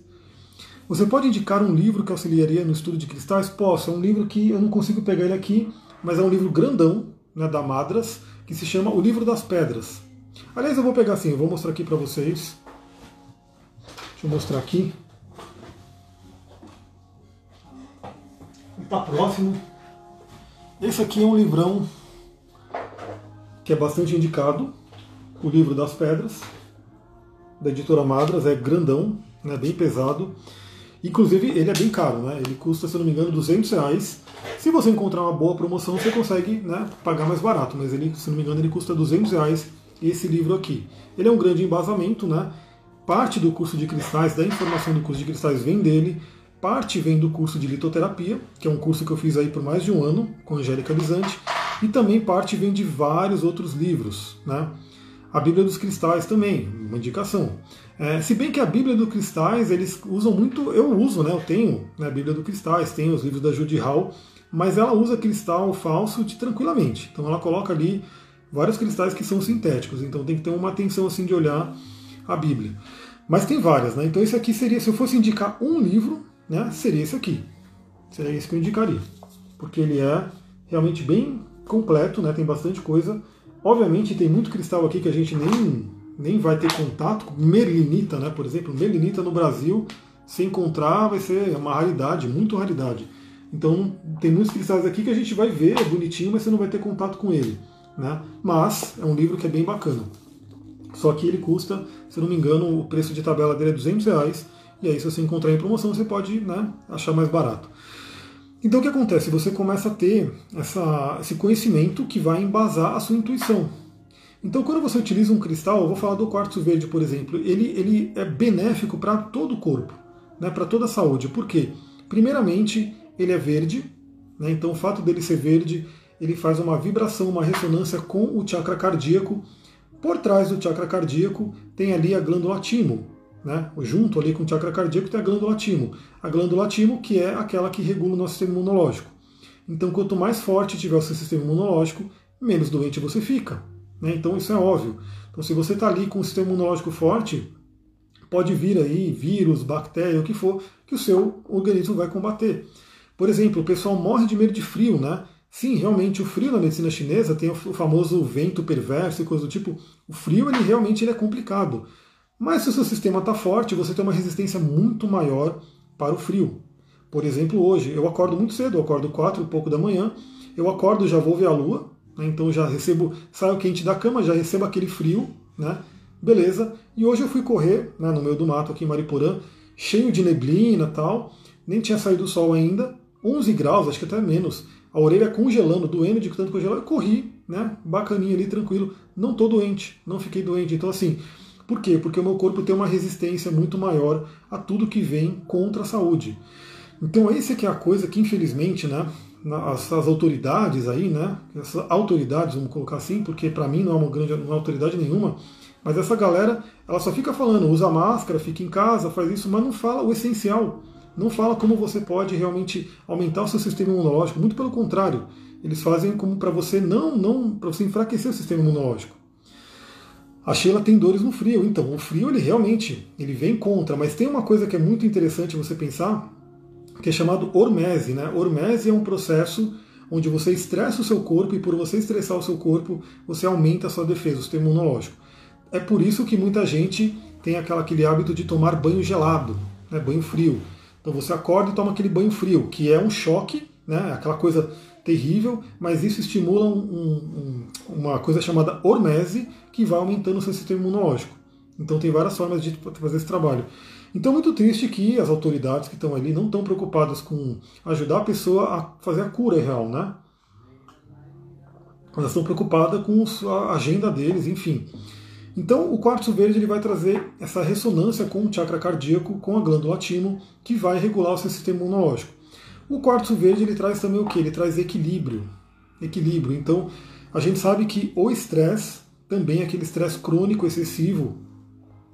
Você pode indicar um livro que auxiliaria no estudo de cristais? Posso, é um livro que eu não consigo pegar ele aqui, mas é um livro grandão, né, da Madras, que se chama O Livro das Pedras. Aliás, eu vou pegar assim, eu vou mostrar aqui para vocês. Deixa eu mostrar aqui. Está próximo. Esse aqui é um livrão que é bastante indicado, o livro das pedras, da editora Madras, é grandão, né, bem pesado. Inclusive, ele é bem caro, né? Ele custa, se não me engano, 200 reais. Se você encontrar uma boa promoção, você consegue né, pagar mais barato, mas ele, se não me engano, ele custa 200 reais esse livro aqui. Ele é um grande embasamento, né? Parte do curso de cristais, da informação do curso de cristais vem dele, parte vem do curso de litoterapia, que é um curso que eu fiz aí por mais de um ano com Angélica Lisante, e também parte vem de vários outros livros, né? A Bíblia dos Cristais também, uma indicação. É, se bem que a Bíblia dos Cristais, eles usam muito, eu uso, né? Eu tenho né, a Bíblia dos Cristais, tenho os livros da Judy Hall, mas ela usa cristal falso de tranquilamente. Então ela coloca ali vários cristais que são sintéticos, então tem que ter uma atenção assim de olhar a Bíblia. Mas tem várias, né? Então esse aqui seria, se eu fosse indicar um livro, né, seria esse aqui. Seria esse que eu indicaria. Porque ele é realmente bem completo, né? Tem bastante coisa. Obviamente tem muito cristal aqui que a gente nem, nem vai ter contato. Merlinita, né? Por exemplo, merlinita no Brasil, se encontrar vai ser uma raridade, muito raridade. Então tem muitos cristais aqui que a gente vai ver, é bonitinho, mas você não vai ter contato com ele. Né? Mas é um livro que é bem bacana. Só que ele custa, se não me engano, o preço de tabela dele é 200 reais. E aí, se você encontrar em promoção, você pode né, achar mais barato. Então, o que acontece? Você começa a ter essa, esse conhecimento que vai embasar a sua intuição. Então, quando você utiliza um cristal, eu vou falar do quartzo verde, por exemplo, ele, ele é benéfico para todo o corpo, né, para toda a saúde. Por quê? Primeiramente, ele é verde, né, então o fato dele ser verde ele faz uma vibração, uma ressonância com o chakra cardíaco. Por trás do chakra cardíaco tem ali a glândula timo, né? Junto ali com o chakra cardíaco tem a glândula timo. A glândula timo que é aquela que regula o nosso sistema imunológico. Então, quanto mais forte tiver o seu sistema imunológico, menos doente você fica. Né? Então, isso é óbvio. Então, se você está ali com o sistema imunológico forte, pode vir aí vírus, bactéria, o que for, que o seu organismo vai combater. Por exemplo, o pessoal morre de medo de frio, né? Sim, realmente o frio na medicina chinesa tem o famoso vento perverso e coisa do tipo. O frio ele realmente ele é complicado. Mas se o seu sistema está forte, você tem uma resistência muito maior para o frio. Por exemplo, hoje eu acordo muito cedo, eu acordo quatro e pouco da manhã, eu acordo já vou ver a lua, né, então já recebo, saio quente da cama, já recebo aquele frio, né? Beleza. E hoje eu fui correr né, no meio do mato aqui em Mariporã, cheio de neblina tal, nem tinha saído o sol ainda, 11 graus, acho que até menos, a orelha congelando, doendo de tanto congelar, eu corri, né? Bacaninha ali, tranquilo, não tô doente, não fiquei doente. Então assim, por quê? Porque o meu corpo tem uma resistência muito maior a tudo que vem contra a saúde. Então essa é que é a coisa que infelizmente, né, as, as autoridades aí, né, essas autoridades, vamos colocar assim, porque para mim não é uma grande não é autoridade nenhuma, mas essa galera, ela só fica falando, usa máscara, fica em casa, faz isso, mas não fala o essencial. Não fala como você pode realmente aumentar o seu sistema imunológico, muito pelo contrário. Eles fazem como para você não, não para você enfraquecer o sistema imunológico. A Sheila tem dores no frio, então o frio ele realmente ele vem contra, mas tem uma coisa que é muito interessante você pensar, que é chamado hormese. Né? Hormese é um processo onde você estressa o seu corpo e por você estressar o seu corpo, você aumenta a sua defesa, o sistema imunológico. É por isso que muita gente tem aquela, aquele hábito de tomar banho gelado, né? banho frio. Então você acorda e toma aquele banho frio, que é um choque, né? aquela coisa terrível, mas isso estimula um, um, uma coisa chamada hormese, que vai aumentando o seu sistema imunológico. Então tem várias formas de fazer esse trabalho. Então é muito triste que as autoridades que estão ali não estão preocupadas com ajudar a pessoa a fazer a cura real, né? Elas estão preocupadas com a agenda deles, enfim. Então o quartzo verde ele vai trazer essa ressonância com o chakra cardíaco, com a glândula timo, que vai regular o seu sistema imunológico. O quartzo verde ele traz também o que? Ele traz equilíbrio. Equilíbrio. Então a gente sabe que o estresse, também aquele estresse crônico excessivo,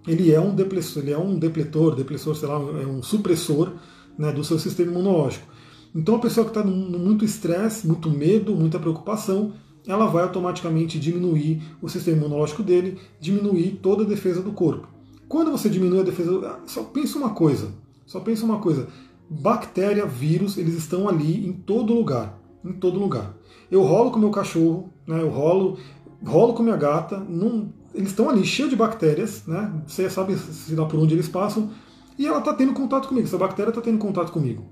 ele é um depressor, ele é um depletor, depressor, sei lá, é um supressor né, do seu sistema imunológico. Então a pessoa que está no muito estresse, muito medo, muita preocupação, ela vai automaticamente diminuir o sistema imunológico dele, diminuir toda a defesa do corpo. Quando você diminui a defesa, só pensa uma coisa, só pensa uma coisa, bactéria, vírus, eles estão ali em todo lugar, em todo lugar. Eu rolo com meu cachorro, né, eu rolo, rolo com minha gata, não, eles estão ali cheios de bactérias, né? Você sabe se dá por onde eles passam, e ela está tendo contato comigo, essa bactéria está tendo contato comigo.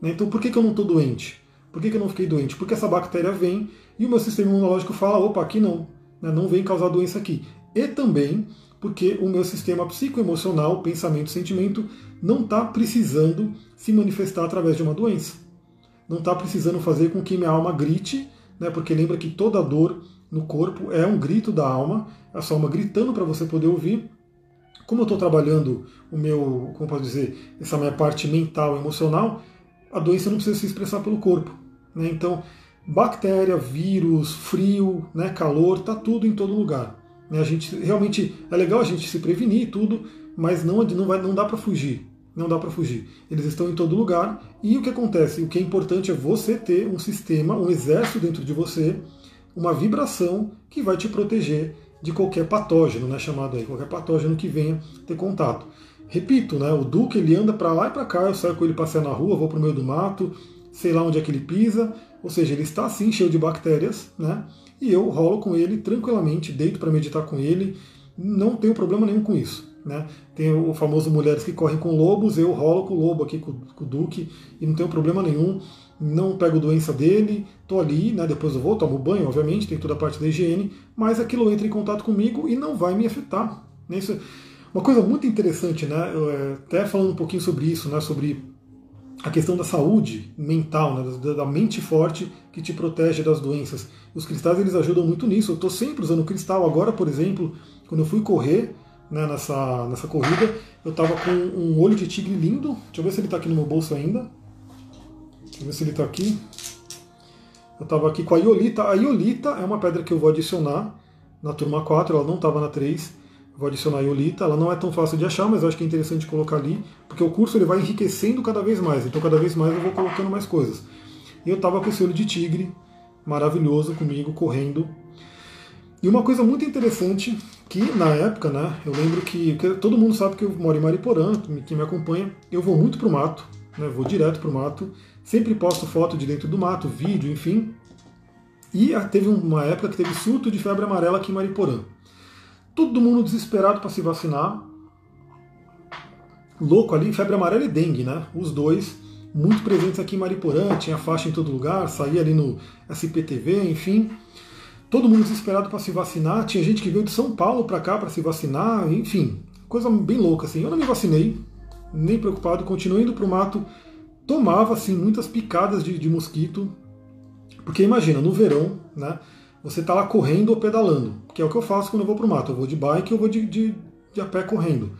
Né? Então por que, que eu não estou doente? Por que, que eu não fiquei doente? Porque essa bactéria vem e o meu sistema imunológico fala, opa, aqui não, né? não vem causar doença aqui. E também porque o meu sistema psicoemocional, pensamento, sentimento, não está precisando se manifestar através de uma doença. Não está precisando fazer com que minha alma grite, né? porque lembra que toda dor no corpo é um grito da alma, é a sua alma gritando para você poder ouvir. Como eu estou trabalhando o meu, como posso dizer, essa minha parte mental, emocional, a doença não precisa se expressar pelo corpo. Né? Então, bactéria, vírus, frio, né, calor, está tudo em todo lugar. Né? A gente realmente é legal a gente se prevenir e tudo, mas não, não, vai, não dá para fugir. Não dá para fugir. Eles estão em todo lugar e o que acontece? O que é importante é você ter um sistema, um exército dentro de você uma vibração que vai te proteger de qualquer patógeno, né, chamado aí, qualquer patógeno que venha ter contato. Repito, né, o Duque ele anda para lá e para cá, eu saio com ele passear na rua, vou para o meio do mato, sei lá onde é que ele pisa, ou seja, ele está assim cheio de bactérias, né? E eu rolo com ele tranquilamente, deito para meditar com ele, não tenho problema nenhum com isso. Né? Tem o famoso Mulheres que Correm com Lobos, eu rolo com o lobo aqui com, com o Duque e não tenho problema nenhum não pego doença dele, estou ali, né, depois eu vou, tomo banho, obviamente, tem toda a parte da higiene, mas aquilo entra em contato comigo e não vai me afetar. Né? Isso, é uma coisa muito interessante, né, é, até falando um pouquinho sobre isso, né, sobre a questão da saúde mental, né, da, mente forte que te protege das doenças. Os cristais eles ajudam muito nisso. Eu estou sempre usando cristal. Agora, por exemplo, quando eu fui correr né, nessa, nessa corrida, eu estava com um olho de tigre lindo. Deixa eu ver se ele está aqui no meu bolso ainda. Deixa eu ver se ele está aqui. Eu estava aqui com a Iolita. A Iolita é uma pedra que eu vou adicionar na turma 4, ela não estava na 3. Vou adicionar a Iolita. Ela não é tão fácil de achar, mas eu acho que é interessante colocar ali, porque o curso ele vai enriquecendo cada vez mais. Então, cada vez mais eu vou colocando mais coisas. e eu estava com esse olho de tigre maravilhoso comigo, correndo. E uma coisa muito interessante, que na época, né, eu lembro que, que todo mundo sabe que eu moro em Mariporã, quem me acompanha, eu vou muito pro mato, né, vou direto pro mato, sempre posto foto de dentro do mato, vídeo, enfim. E teve uma época que teve surto de febre amarela aqui em Mariporã. Todo mundo desesperado para se vacinar. Louco ali, febre amarela e dengue, né? Os dois muito presentes aqui em Mariporã, tinha faixa em todo lugar, saía ali no SPTV, enfim. Todo mundo desesperado para se vacinar. Tinha gente que veio de São Paulo para cá para se vacinar, enfim, coisa bem louca assim. Eu não me vacinei, nem preocupado, continuei indo para o mato. Tomava assim muitas picadas de, de mosquito, porque imagina, no verão, né? Você está lá correndo ou pedalando, que é o que eu faço quando eu vou para o mato. Eu vou de bike ou vou de, de, de a pé correndo.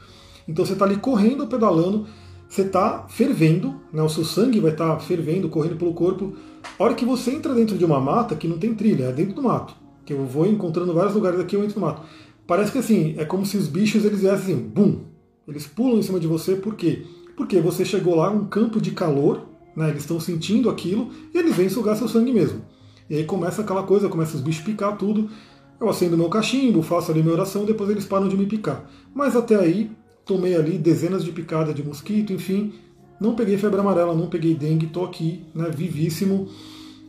Então você está ali correndo ou pedalando, você está fervendo, né, o seu sangue vai estar tá fervendo, correndo pelo corpo. A hora que você entra dentro de uma mata, que não tem trilha, é dentro do mato, que eu vou encontrando vários lugares aqui, eu entro no mato. Parece que assim, é como se os bichos eles viessem assim, bum, eles pulam em cima de você, por quê? Porque você chegou lá, um campo de calor, né, eles estão sentindo aquilo e eles vêm sugar seu sangue mesmo. E aí começa aquela coisa, começa os bichos picar tudo. Eu acendo meu cachimbo, faço ali minha oração, depois eles param de me picar. Mas até aí tomei ali dezenas de picadas de mosquito, enfim, não peguei febre amarela, não peguei dengue, tô aqui, né, vivíssimo,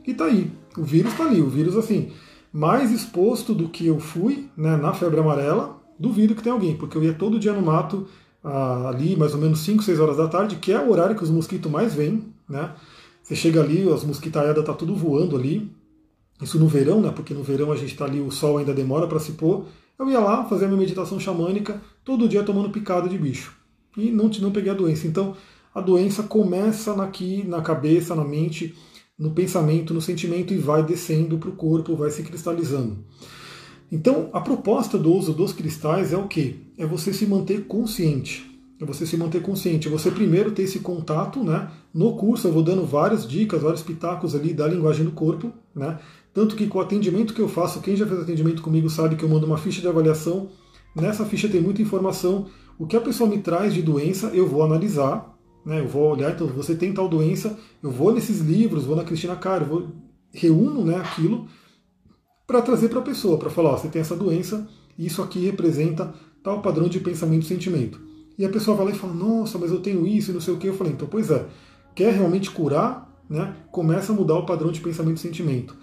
e tá aí. O vírus tá ali, o vírus assim, mais exposto do que eu fui, né, na febre amarela, duvido que tenha alguém, porque eu ia todo dia no mato, ali mais ou menos 5, 6 horas da tarde, que é o horário que os mosquitos mais vêm, né, você chega ali, as mosquitaiadas tá tudo voando ali, isso no verão, né, porque no verão a gente tá ali, o sol ainda demora para se pôr, eu ia lá fazer a minha meditação xamânica, todo dia tomando picada de bicho. E não, não peguei a doença. Então, a doença começa aqui na cabeça, na mente, no pensamento, no sentimento e vai descendo para o corpo, vai se cristalizando. Então, a proposta do uso dos cristais é o que? É você se manter consciente. É você se manter consciente. Você primeiro ter esse contato, né? No curso eu vou dando várias dicas, vários pitacos ali da linguagem do corpo, né? Tanto que com o atendimento que eu faço, quem já fez atendimento comigo sabe que eu mando uma ficha de avaliação. Nessa ficha tem muita informação. O que a pessoa me traz de doença, eu vou analisar. Né? Eu vou olhar, então você tem tal doença, eu vou nesses livros, vou na Cristina Caro, vou, reúno né, aquilo para trazer para a pessoa, para falar, ó, você tem essa doença, isso aqui representa tal padrão de pensamento e sentimento. E a pessoa vai lá e fala, nossa, mas eu tenho isso e não sei o que. Eu falei, então, pois é, quer realmente curar? Né? Começa a mudar o padrão de pensamento e sentimento.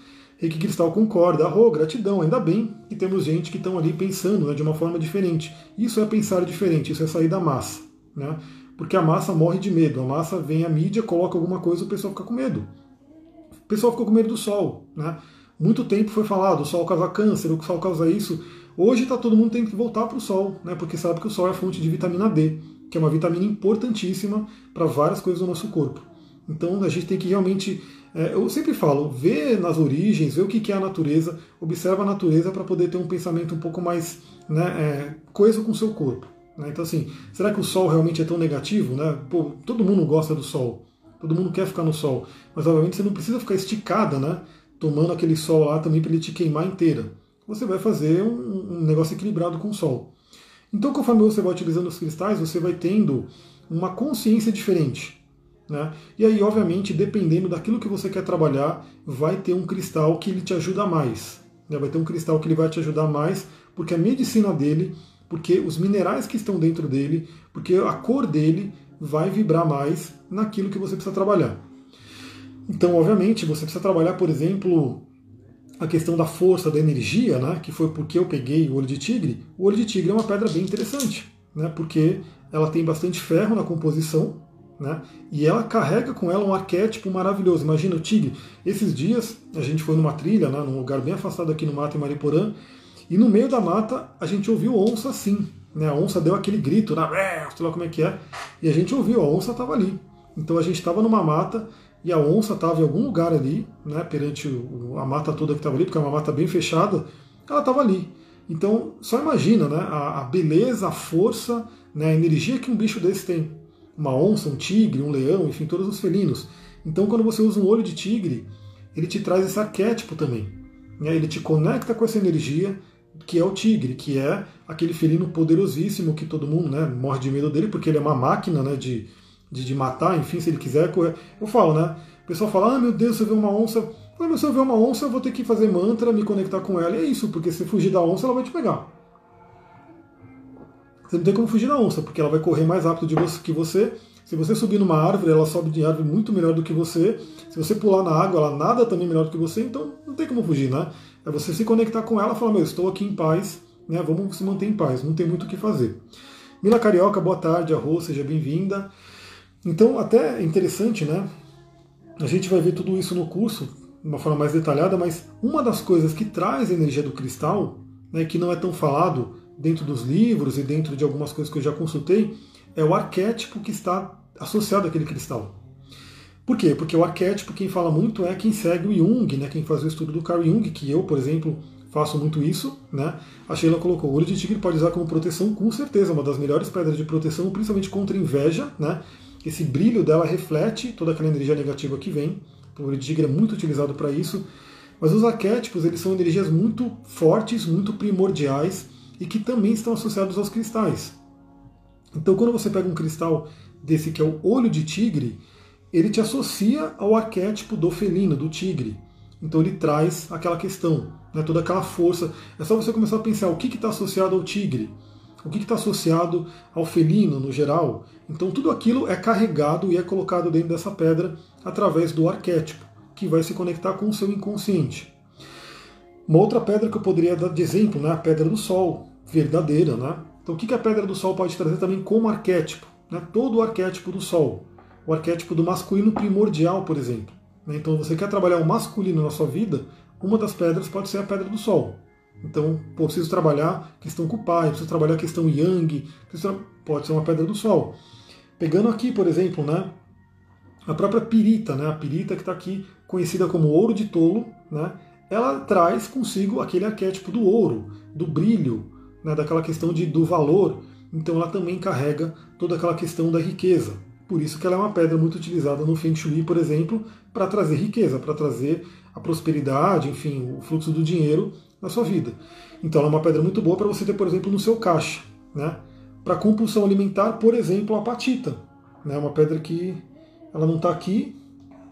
Reiki Cristal concorda, arro, gratidão, ainda bem que temos gente que estão ali pensando né, de uma forma diferente. Isso é pensar diferente, isso é sair da massa. Né? Porque a massa morre de medo, a massa vem à mídia, coloca alguma coisa, o pessoal fica com medo. O pessoal ficou com medo do sol. Né? Muito tempo foi falado, o sol causa câncer, o sol causa isso. Hoje está todo mundo tendo que voltar para o sol, né? porque sabe que o sol é fonte de vitamina D, que é uma vitamina importantíssima para várias coisas do nosso corpo. Então a gente tem que realmente é, eu sempre falo, vê nas origens, vê o que é a natureza, observa a natureza para poder ter um pensamento um pouco mais né, é, coeso com o seu corpo. Né? Então, assim, será que o sol realmente é tão negativo? Né? Pô, todo mundo gosta do sol, todo mundo quer ficar no sol, mas obviamente você não precisa ficar esticada, né? Tomando aquele sol lá também para ele te queimar inteira. Você vai fazer um, um negócio equilibrado com o sol. Então, conforme você vai utilizando os cristais, você vai tendo uma consciência diferente. Né? E aí, obviamente, dependendo daquilo que você quer trabalhar, vai ter um cristal que ele te ajuda mais. Né? Vai ter um cristal que ele vai te ajudar mais, porque a medicina dele, porque os minerais que estão dentro dele, porque a cor dele vai vibrar mais naquilo que você precisa trabalhar. Então, obviamente, você precisa trabalhar, por exemplo, a questão da força, da energia, né? que foi porque eu peguei o olho de tigre. O olho de tigre é uma pedra bem interessante, né? porque ela tem bastante ferro na composição, né? E ela carrega com ela um arquétipo maravilhoso. Imagina o tigre. Esses dias a gente foi numa trilha, né, num lugar bem afastado aqui no mato em Mariporã, e no meio da mata a gente ouviu onça assim. Né? A onça deu aquele grito, né? sei lá como é que é, e a gente ouviu, a onça estava ali. Então a gente estava numa mata e a onça estava em algum lugar ali, né, perante a mata toda que estava ali, porque é uma mata bem fechada, ela estava ali. Então, só imagina né, a, a beleza, a força, né, a energia que um bicho desse tem uma onça, um tigre, um leão, enfim, todos os felinos. Então, quando você usa um olho de tigre, ele te traz esse arquétipo também. Né? Ele te conecta com essa energia que é o tigre, que é aquele felino poderosíssimo que todo mundo né, morre de medo dele, porque ele é uma máquina né, de, de, de matar, enfim, se ele quiser. Eu falo, né? O pessoal fala, ah meu Deus, você vê uma onça. Mas se eu ver uma onça, eu vou ter que fazer mantra, me conectar com ela. E é isso, porque se fugir da onça, ela vai te pegar. Você não tem como fugir da onça, porque ela vai correr mais rápido de você, que você. Se você subir numa árvore, ela sobe de árvore muito melhor do que você. Se você pular na água, ela nada também melhor do que você. Então não tem como fugir, né? É você se conectar com ela e falar: Meu, estou aqui em paz, né? vamos se manter em paz, não tem muito o que fazer. Mila Carioca, boa tarde, Arro, seja bem-vinda. Então, até é interessante, né? A gente vai ver tudo isso no curso de uma forma mais detalhada, mas uma das coisas que traz a energia do cristal, né, que não é tão falado dentro dos livros e dentro de algumas coisas que eu já consultei, é o arquétipo que está associado àquele cristal. Por quê? Porque o arquétipo, quem fala muito é quem segue o Jung, né, quem faz o estudo do Carl Jung, que eu, por exemplo, faço muito isso. Né? A Sheila colocou, o olho de tigre pode usar como proteção, com certeza, uma das melhores pedras de proteção, principalmente contra inveja, né? Esse brilho dela reflete toda aquela energia negativa que vem. O olho de tigre é muito utilizado para isso. Mas os arquétipos, eles são energias muito fortes, muito primordiais e que também estão associados aos cristais. Então, quando você pega um cristal desse que é o olho de tigre, ele te associa ao arquétipo do felino, do tigre. Então ele traz aquela questão, né, toda aquela força. É só você começar a pensar o que está associado ao tigre o que está associado ao felino no geral. Então tudo aquilo é carregado e é colocado dentro dessa pedra através do arquétipo, que vai se conectar com o seu inconsciente. Uma outra pedra que eu poderia dar de exemplo, né, a pedra do sol, verdadeira. Né? Então o que a pedra do sol pode trazer também como arquétipo? Né? Todo o arquétipo do sol. O arquétipo do masculino primordial, por exemplo. Né? Então você quer trabalhar o masculino na sua vida, uma das pedras pode ser a pedra do sol. Então, pô, preciso trabalhar questão com o pai, preciso trabalhar questão yang, pode ser uma pedra do sol. Pegando aqui, por exemplo, né, a própria pirita, né, a pirita que está aqui conhecida como ouro de tolo, né, ela traz consigo aquele arquétipo do ouro, do brilho, né, daquela questão de, do valor. Então ela também carrega toda aquela questão da riqueza. Por isso que ela é uma pedra muito utilizada no Feng Shui, por exemplo, para trazer riqueza, para trazer a prosperidade, enfim, o fluxo do dinheiro na sua vida. Então ela é uma pedra muito boa para você ter, por exemplo, no seu caixa. Né? Para compulsão alimentar, por exemplo, a apatita. Né? Uma pedra que ela não está aqui,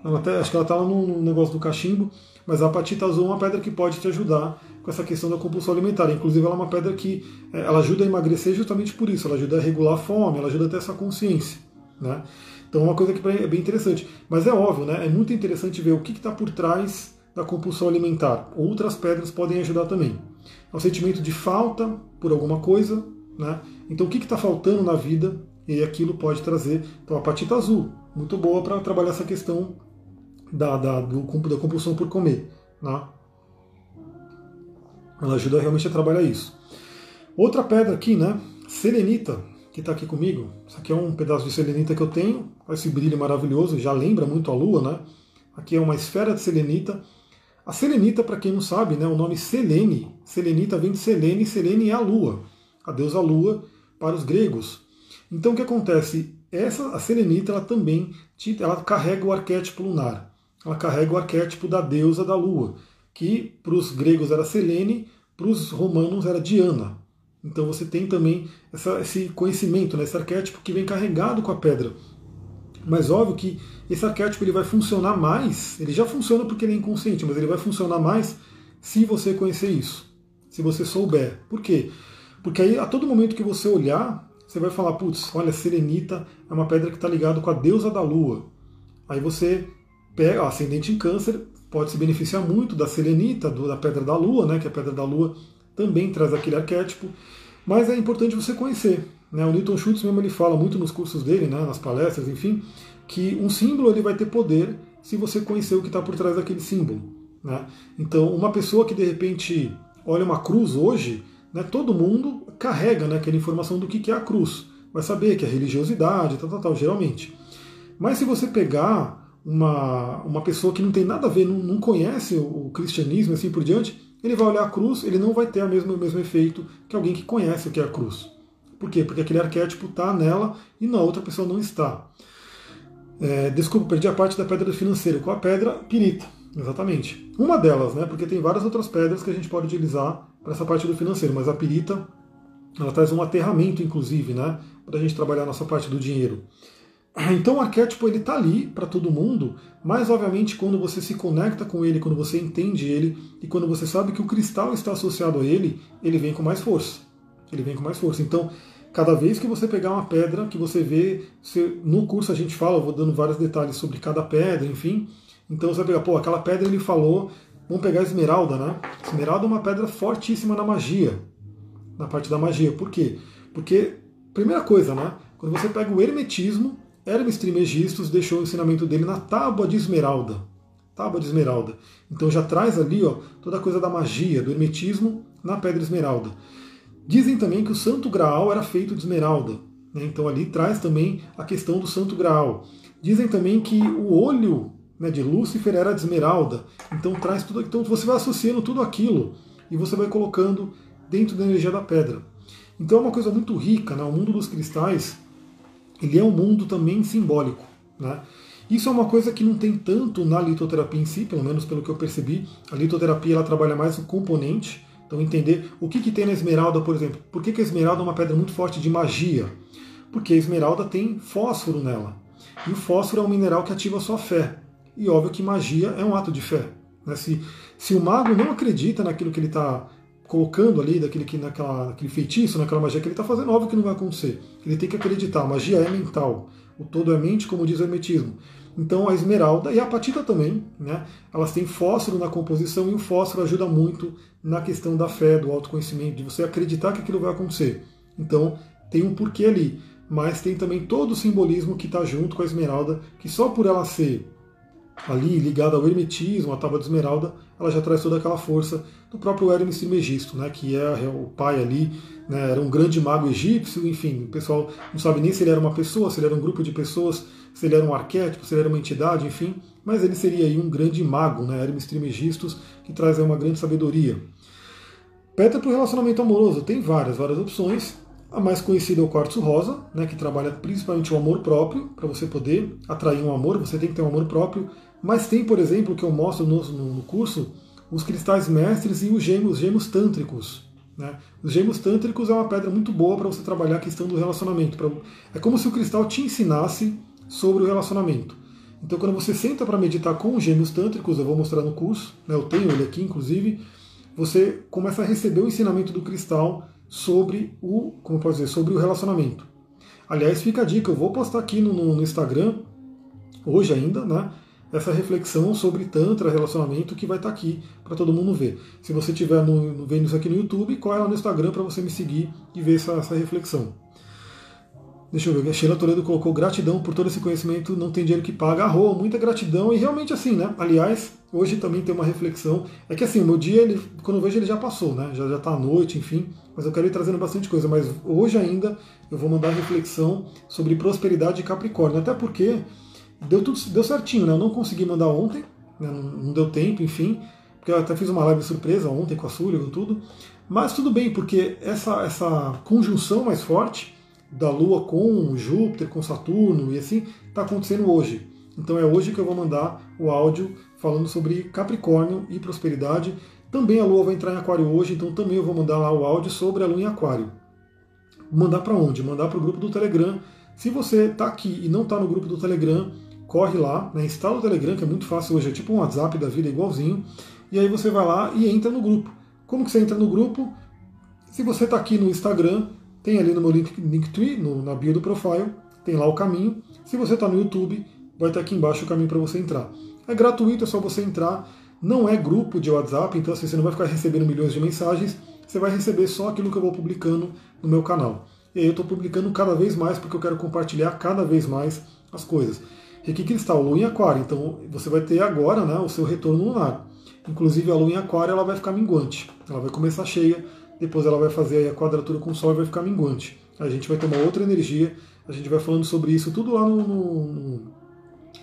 até, acho que ela lá no, no, negócio do cachimbo, mas a apatita azul é uma pedra que pode te ajudar com essa questão da compulsão alimentar. Inclusive, ela é uma pedra que é, ela ajuda a emagrecer justamente por isso, ela ajuda a regular a fome, ela ajuda a ter essa consciência. Né? Então, é uma coisa que é bem interessante. Mas é óbvio, né? é muito interessante ver o que está por trás da compulsão alimentar. Outras pedras podem ajudar também. É o sentimento de falta por alguma coisa, né? Então o que está faltando na vida e aquilo pode trazer. Então a patita azul, muito boa para trabalhar essa questão da, da, do, da compulsão por comer. Né? Ela ajuda realmente a trabalhar isso. Outra pedra aqui, né? Selenita, que está aqui comigo. Isso aqui é um pedaço de selenita que eu tenho, esse brilho maravilhoso, já lembra muito a lua, né? Aqui é uma esfera de selenita. A selenita, para quem não sabe, né, o nome Selene, selenita vem de Selene, Selene é a lua, a deusa lua para os gregos. Então o que acontece? Essa, a selenita ela também ela carrega o arquétipo lunar, ela carrega o arquétipo da deusa da lua, que para os gregos era Selene, para os romanos era Diana. Então você tem também essa, esse conhecimento, né, esse arquétipo que vem carregado com a pedra. Mas óbvio que esse arquétipo ele vai funcionar mais, ele já funciona porque ele é inconsciente, mas ele vai funcionar mais se você conhecer isso, se você souber. Por quê? Porque aí a todo momento que você olhar, você vai falar, putz, olha, serenita é uma pedra que está ligada com a deusa da lua. Aí você pega, ascendente em câncer, pode se beneficiar muito da serenita, da pedra da lua, né, que a pedra da lua também traz aquele arquétipo, mas é importante você conhecer. Né? O Newton Schultz mesmo ele fala muito nos cursos dele, né, nas palestras, enfim, que um símbolo ele vai ter poder se você conhecer o que está por trás daquele símbolo. Né? Então, uma pessoa que de repente olha uma cruz hoje, né, todo mundo carrega né, aquela informação do que, que é a cruz. Vai saber que é religiosidade, tal, tal, tal, geralmente. Mas se você pegar uma, uma pessoa que não tem nada a ver, não, não conhece o, o cristianismo assim por diante, ele vai olhar a cruz, ele não vai ter o mesmo, o mesmo efeito que alguém que conhece o que é a cruz. Por quê? Porque aquele arquétipo está nela e na outra pessoa não está. É, desculpa, perdi a parte da pedra financeira. Qual a pedra? Pirita, exatamente. Uma delas, né? Porque tem várias outras pedras que a gente pode utilizar para essa parte do financeiro, mas a pirita ela traz um aterramento, inclusive, né? Para a gente trabalhar a nossa parte do dinheiro. *clears throat* Então o arquétipo ele está ali para todo mundo, mas obviamente quando você se conecta com ele, quando você entende ele e quando você sabe que o cristal está associado a ele, ele vem com mais força. Ele vem com mais força. Então, cada vez que você pegar uma pedra, que você vê, você, no curso a gente fala, eu vou dando vários detalhes sobre cada pedra, enfim. Então você vai pegar, pô, aquela pedra ele falou, vamos pegar a esmeralda, né? Esmeralda é uma pedra fortíssima na magia, na parte da magia. Por quê? Porque, primeira coisa, né? Quando você pega o hermetismo, Hermes Trismegistus deixou o ensinamento dele na tábua de esmeralda. Tábua de esmeralda. Então já traz ali ó, toda a coisa da magia, do hermetismo na pedra esmeralda. Dizem também que o Santo Graal era feito de esmeralda. Né? Então ali traz também a questão do Santo Graal. Dizem também que o olho né, de Lúcifer era de esmeralda. Então traz tudo. Então você vai associando tudo aquilo e você vai colocando dentro da energia da pedra. Então é uma coisa muito rica, né? O mundo dos cristais ele é um mundo também simbólico. Né? Isso é uma coisa que não tem tanto na litoterapia em si, pelo menos pelo que eu percebi. A litoterapia ela trabalha mais o componente, então entender o que, que tem na esmeralda, por exemplo. Por que, que a esmeralda é uma pedra muito forte de magia? Porque a esmeralda tem fósforo nela. E o fósforo é um mineral que ativa a sua fé. E óbvio que magia é um ato de fé. Né? Se, se o mago não acredita naquilo que ele está colocando ali, daquele, que, naquela, naquele feitiço, naquela magia que ele está fazendo, óbvio que não vai acontecer. Ele tem que acreditar, a magia é mental. O todo é mente, como diz o hermetismo. Então a esmeralda e a apatita também, né? Elas têm fósforo na composição e o fósforo ajuda muito na questão da fé, do autoconhecimento, de você acreditar que aquilo vai acontecer. Então tem um porquê ali, mas tem também todo o simbolismo que está junto com a esmeralda, que só por ela ser ali ligada ao hermetismo, a tábua de esmeralda, ela já traz toda aquela força do próprio Hermes Trismegisto, né, que é o pai ali, né, era um grande mago egípcio, enfim, o pessoal não sabe nem se ele era uma pessoa, se ele era um grupo de pessoas, se ele era um arquétipo, se ele era uma entidade, enfim, mas ele seria aí um grande mago, né, Hermes Trismegistus, que traz aí uma grande sabedoria. Pedra para o relacionamento amoroso, tem várias, várias opções. A mais conhecida é o quartzo rosa, né, que trabalha principalmente o amor próprio, para você poder atrair um amor, você tem que ter um amor próprio. Mas tem, por exemplo, que eu mostro no, no curso, os cristais mestres e os gêmeos, gêmeos tântricos. Né? Os gêmeos tântricos é uma pedra muito boa para você trabalhar a questão do relacionamento. Pra... É como se o cristal te ensinasse sobre o relacionamento. Então, quando você senta para meditar com os gêmeos tântricos, eu vou mostrar no curso, né? eu tenho ele aqui, inclusive, você começa a receber o ensinamento do cristal sobre o, como posso dizer, sobre o relacionamento. Aliás, fica a dica, eu vou postar aqui no, no Instagram, hoje ainda, né? essa reflexão sobre Tantra, relacionamento, que vai estar tá aqui para todo mundo ver. Se você estiver vendo isso aqui no YouTube, corre lá no Instagram para você me seguir e ver essa, essa reflexão. Deixa eu ver, a Sheila Toledo colocou gratidão por todo esse conhecimento, não tem dinheiro que paga, arroa, muita gratidão, e realmente assim, né? Aliás, hoje também tem uma reflexão, é que assim, o meu dia, ele, quando eu vejo, ele já passou, né? Já, já tá à noite, enfim, mas eu quero ir trazendo bastante coisa, mas hoje ainda eu vou mandar reflexão sobre prosperidade de Capricórnio, até porque deu tudo deu certinho, né? Eu não consegui mandar ontem, né? não, deu tempo, enfim, porque eu até fiz uma live surpresa ontem com a Súlia, com tudo. Mas tudo bem, porque essa, essa conjunção mais forte da Lua com Júpiter, com Saturno e assim, está acontecendo hoje. Então é hoje que eu vou mandar o áudio falando sobre Capricórnio e prosperidade. Também a Lua vai entrar em Aquário hoje, então também eu vou mandar lá o áudio sobre a Lua em Aquário. Mandar para onde? Mandar para o grupo do Telegram. Se você está aqui e não está no grupo do Telegram, corre lá, né, instala o Telegram, que é muito fácil hoje, é tipo um WhatsApp da vida igualzinho, e aí você vai lá e entra no grupo. Como que você entra no grupo? Se você está aqui no Instagram, tem ali no meu link, Linktree, no, na bio do profile, tem lá o caminho. Se você está no YouTube, vai estar aqui embaixo o caminho para você entrar. É gratuito, é só você entrar. Não é grupo de WhatsApp, então assim, você não vai ficar recebendo milhões de mensagens, você vai receber só aquilo que eu vou publicando no meu canal. E aí eu estou publicando cada vez mais porque eu quero compartilhar cada vez mais as coisas. Reiki Cristal, Lua em Aquário. Então você vai ter agora né, o seu retorno lunar. Inclusive a Lua em Aquário ela vai ficar minguante. Ela vai começar cheia, depois ela vai fazer a quadratura com o Sol e vai ficar minguante. A gente vai ter uma outra energia. A gente vai falando sobre isso tudo lá no, no,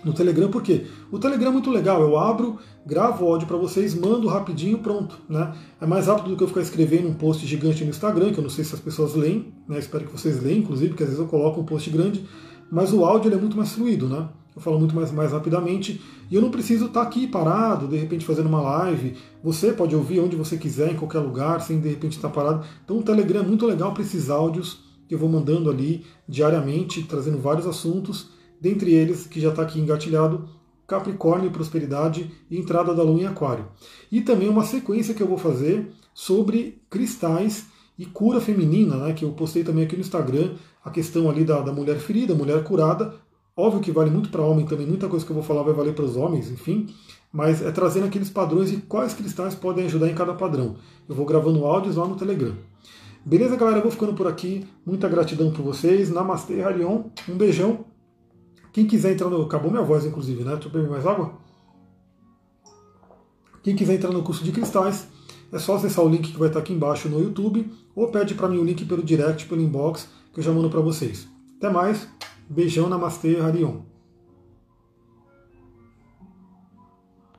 no Telegram, porque o Telegram é muito legal. Eu abro, gravo áudio para vocês, mando rapidinho, pronto. Né? É mais rápido do que eu ficar escrevendo um post gigante no Instagram, que eu não sei se as pessoas leem, né? espero que vocês leem, inclusive, porque às vezes eu coloco um post grande, mas o áudio é muito mais fluido, né? eu falo muito mais, mais rapidamente e eu não preciso estar aqui parado, de repente fazendo uma live. Você pode ouvir onde você quiser, em qualquer lugar, sem de repente estar parado. Então o Telegram é muito legal para esses áudios que eu vou mandando ali diariamente, trazendo vários assuntos. Dentre eles, que já está aqui engatilhado, Capricórnio, Prosperidade e entrada da Lua em Aquário. E também uma sequência que eu vou fazer sobre cristais e cura feminina, né, que eu postei também aqui no Instagram, a questão ali da, da mulher ferida, mulher curada. Óbvio que vale muito para homem também, muita coisa que eu vou falar vai valer para os homens, enfim, mas é trazendo aqueles padrões e quais cristais podem ajudar em cada padrão. Eu vou gravando áudios lá no Telegram. Beleza, galera? Eu vou ficando por aqui. Muita gratidão por vocês. Namastê, Harion. Um beijão. Quem quiser entrar no. Acabou minha voz, inclusive, né? Deixa eu beber mais água. Quem quiser entrar no curso de cristais, é só acessar o link que vai estar aqui embaixo no YouTube ou pede para mim o link pelo direct, pelo inbox, que eu já mando para vocês. Até mais. Beijão, Namastê, Harion.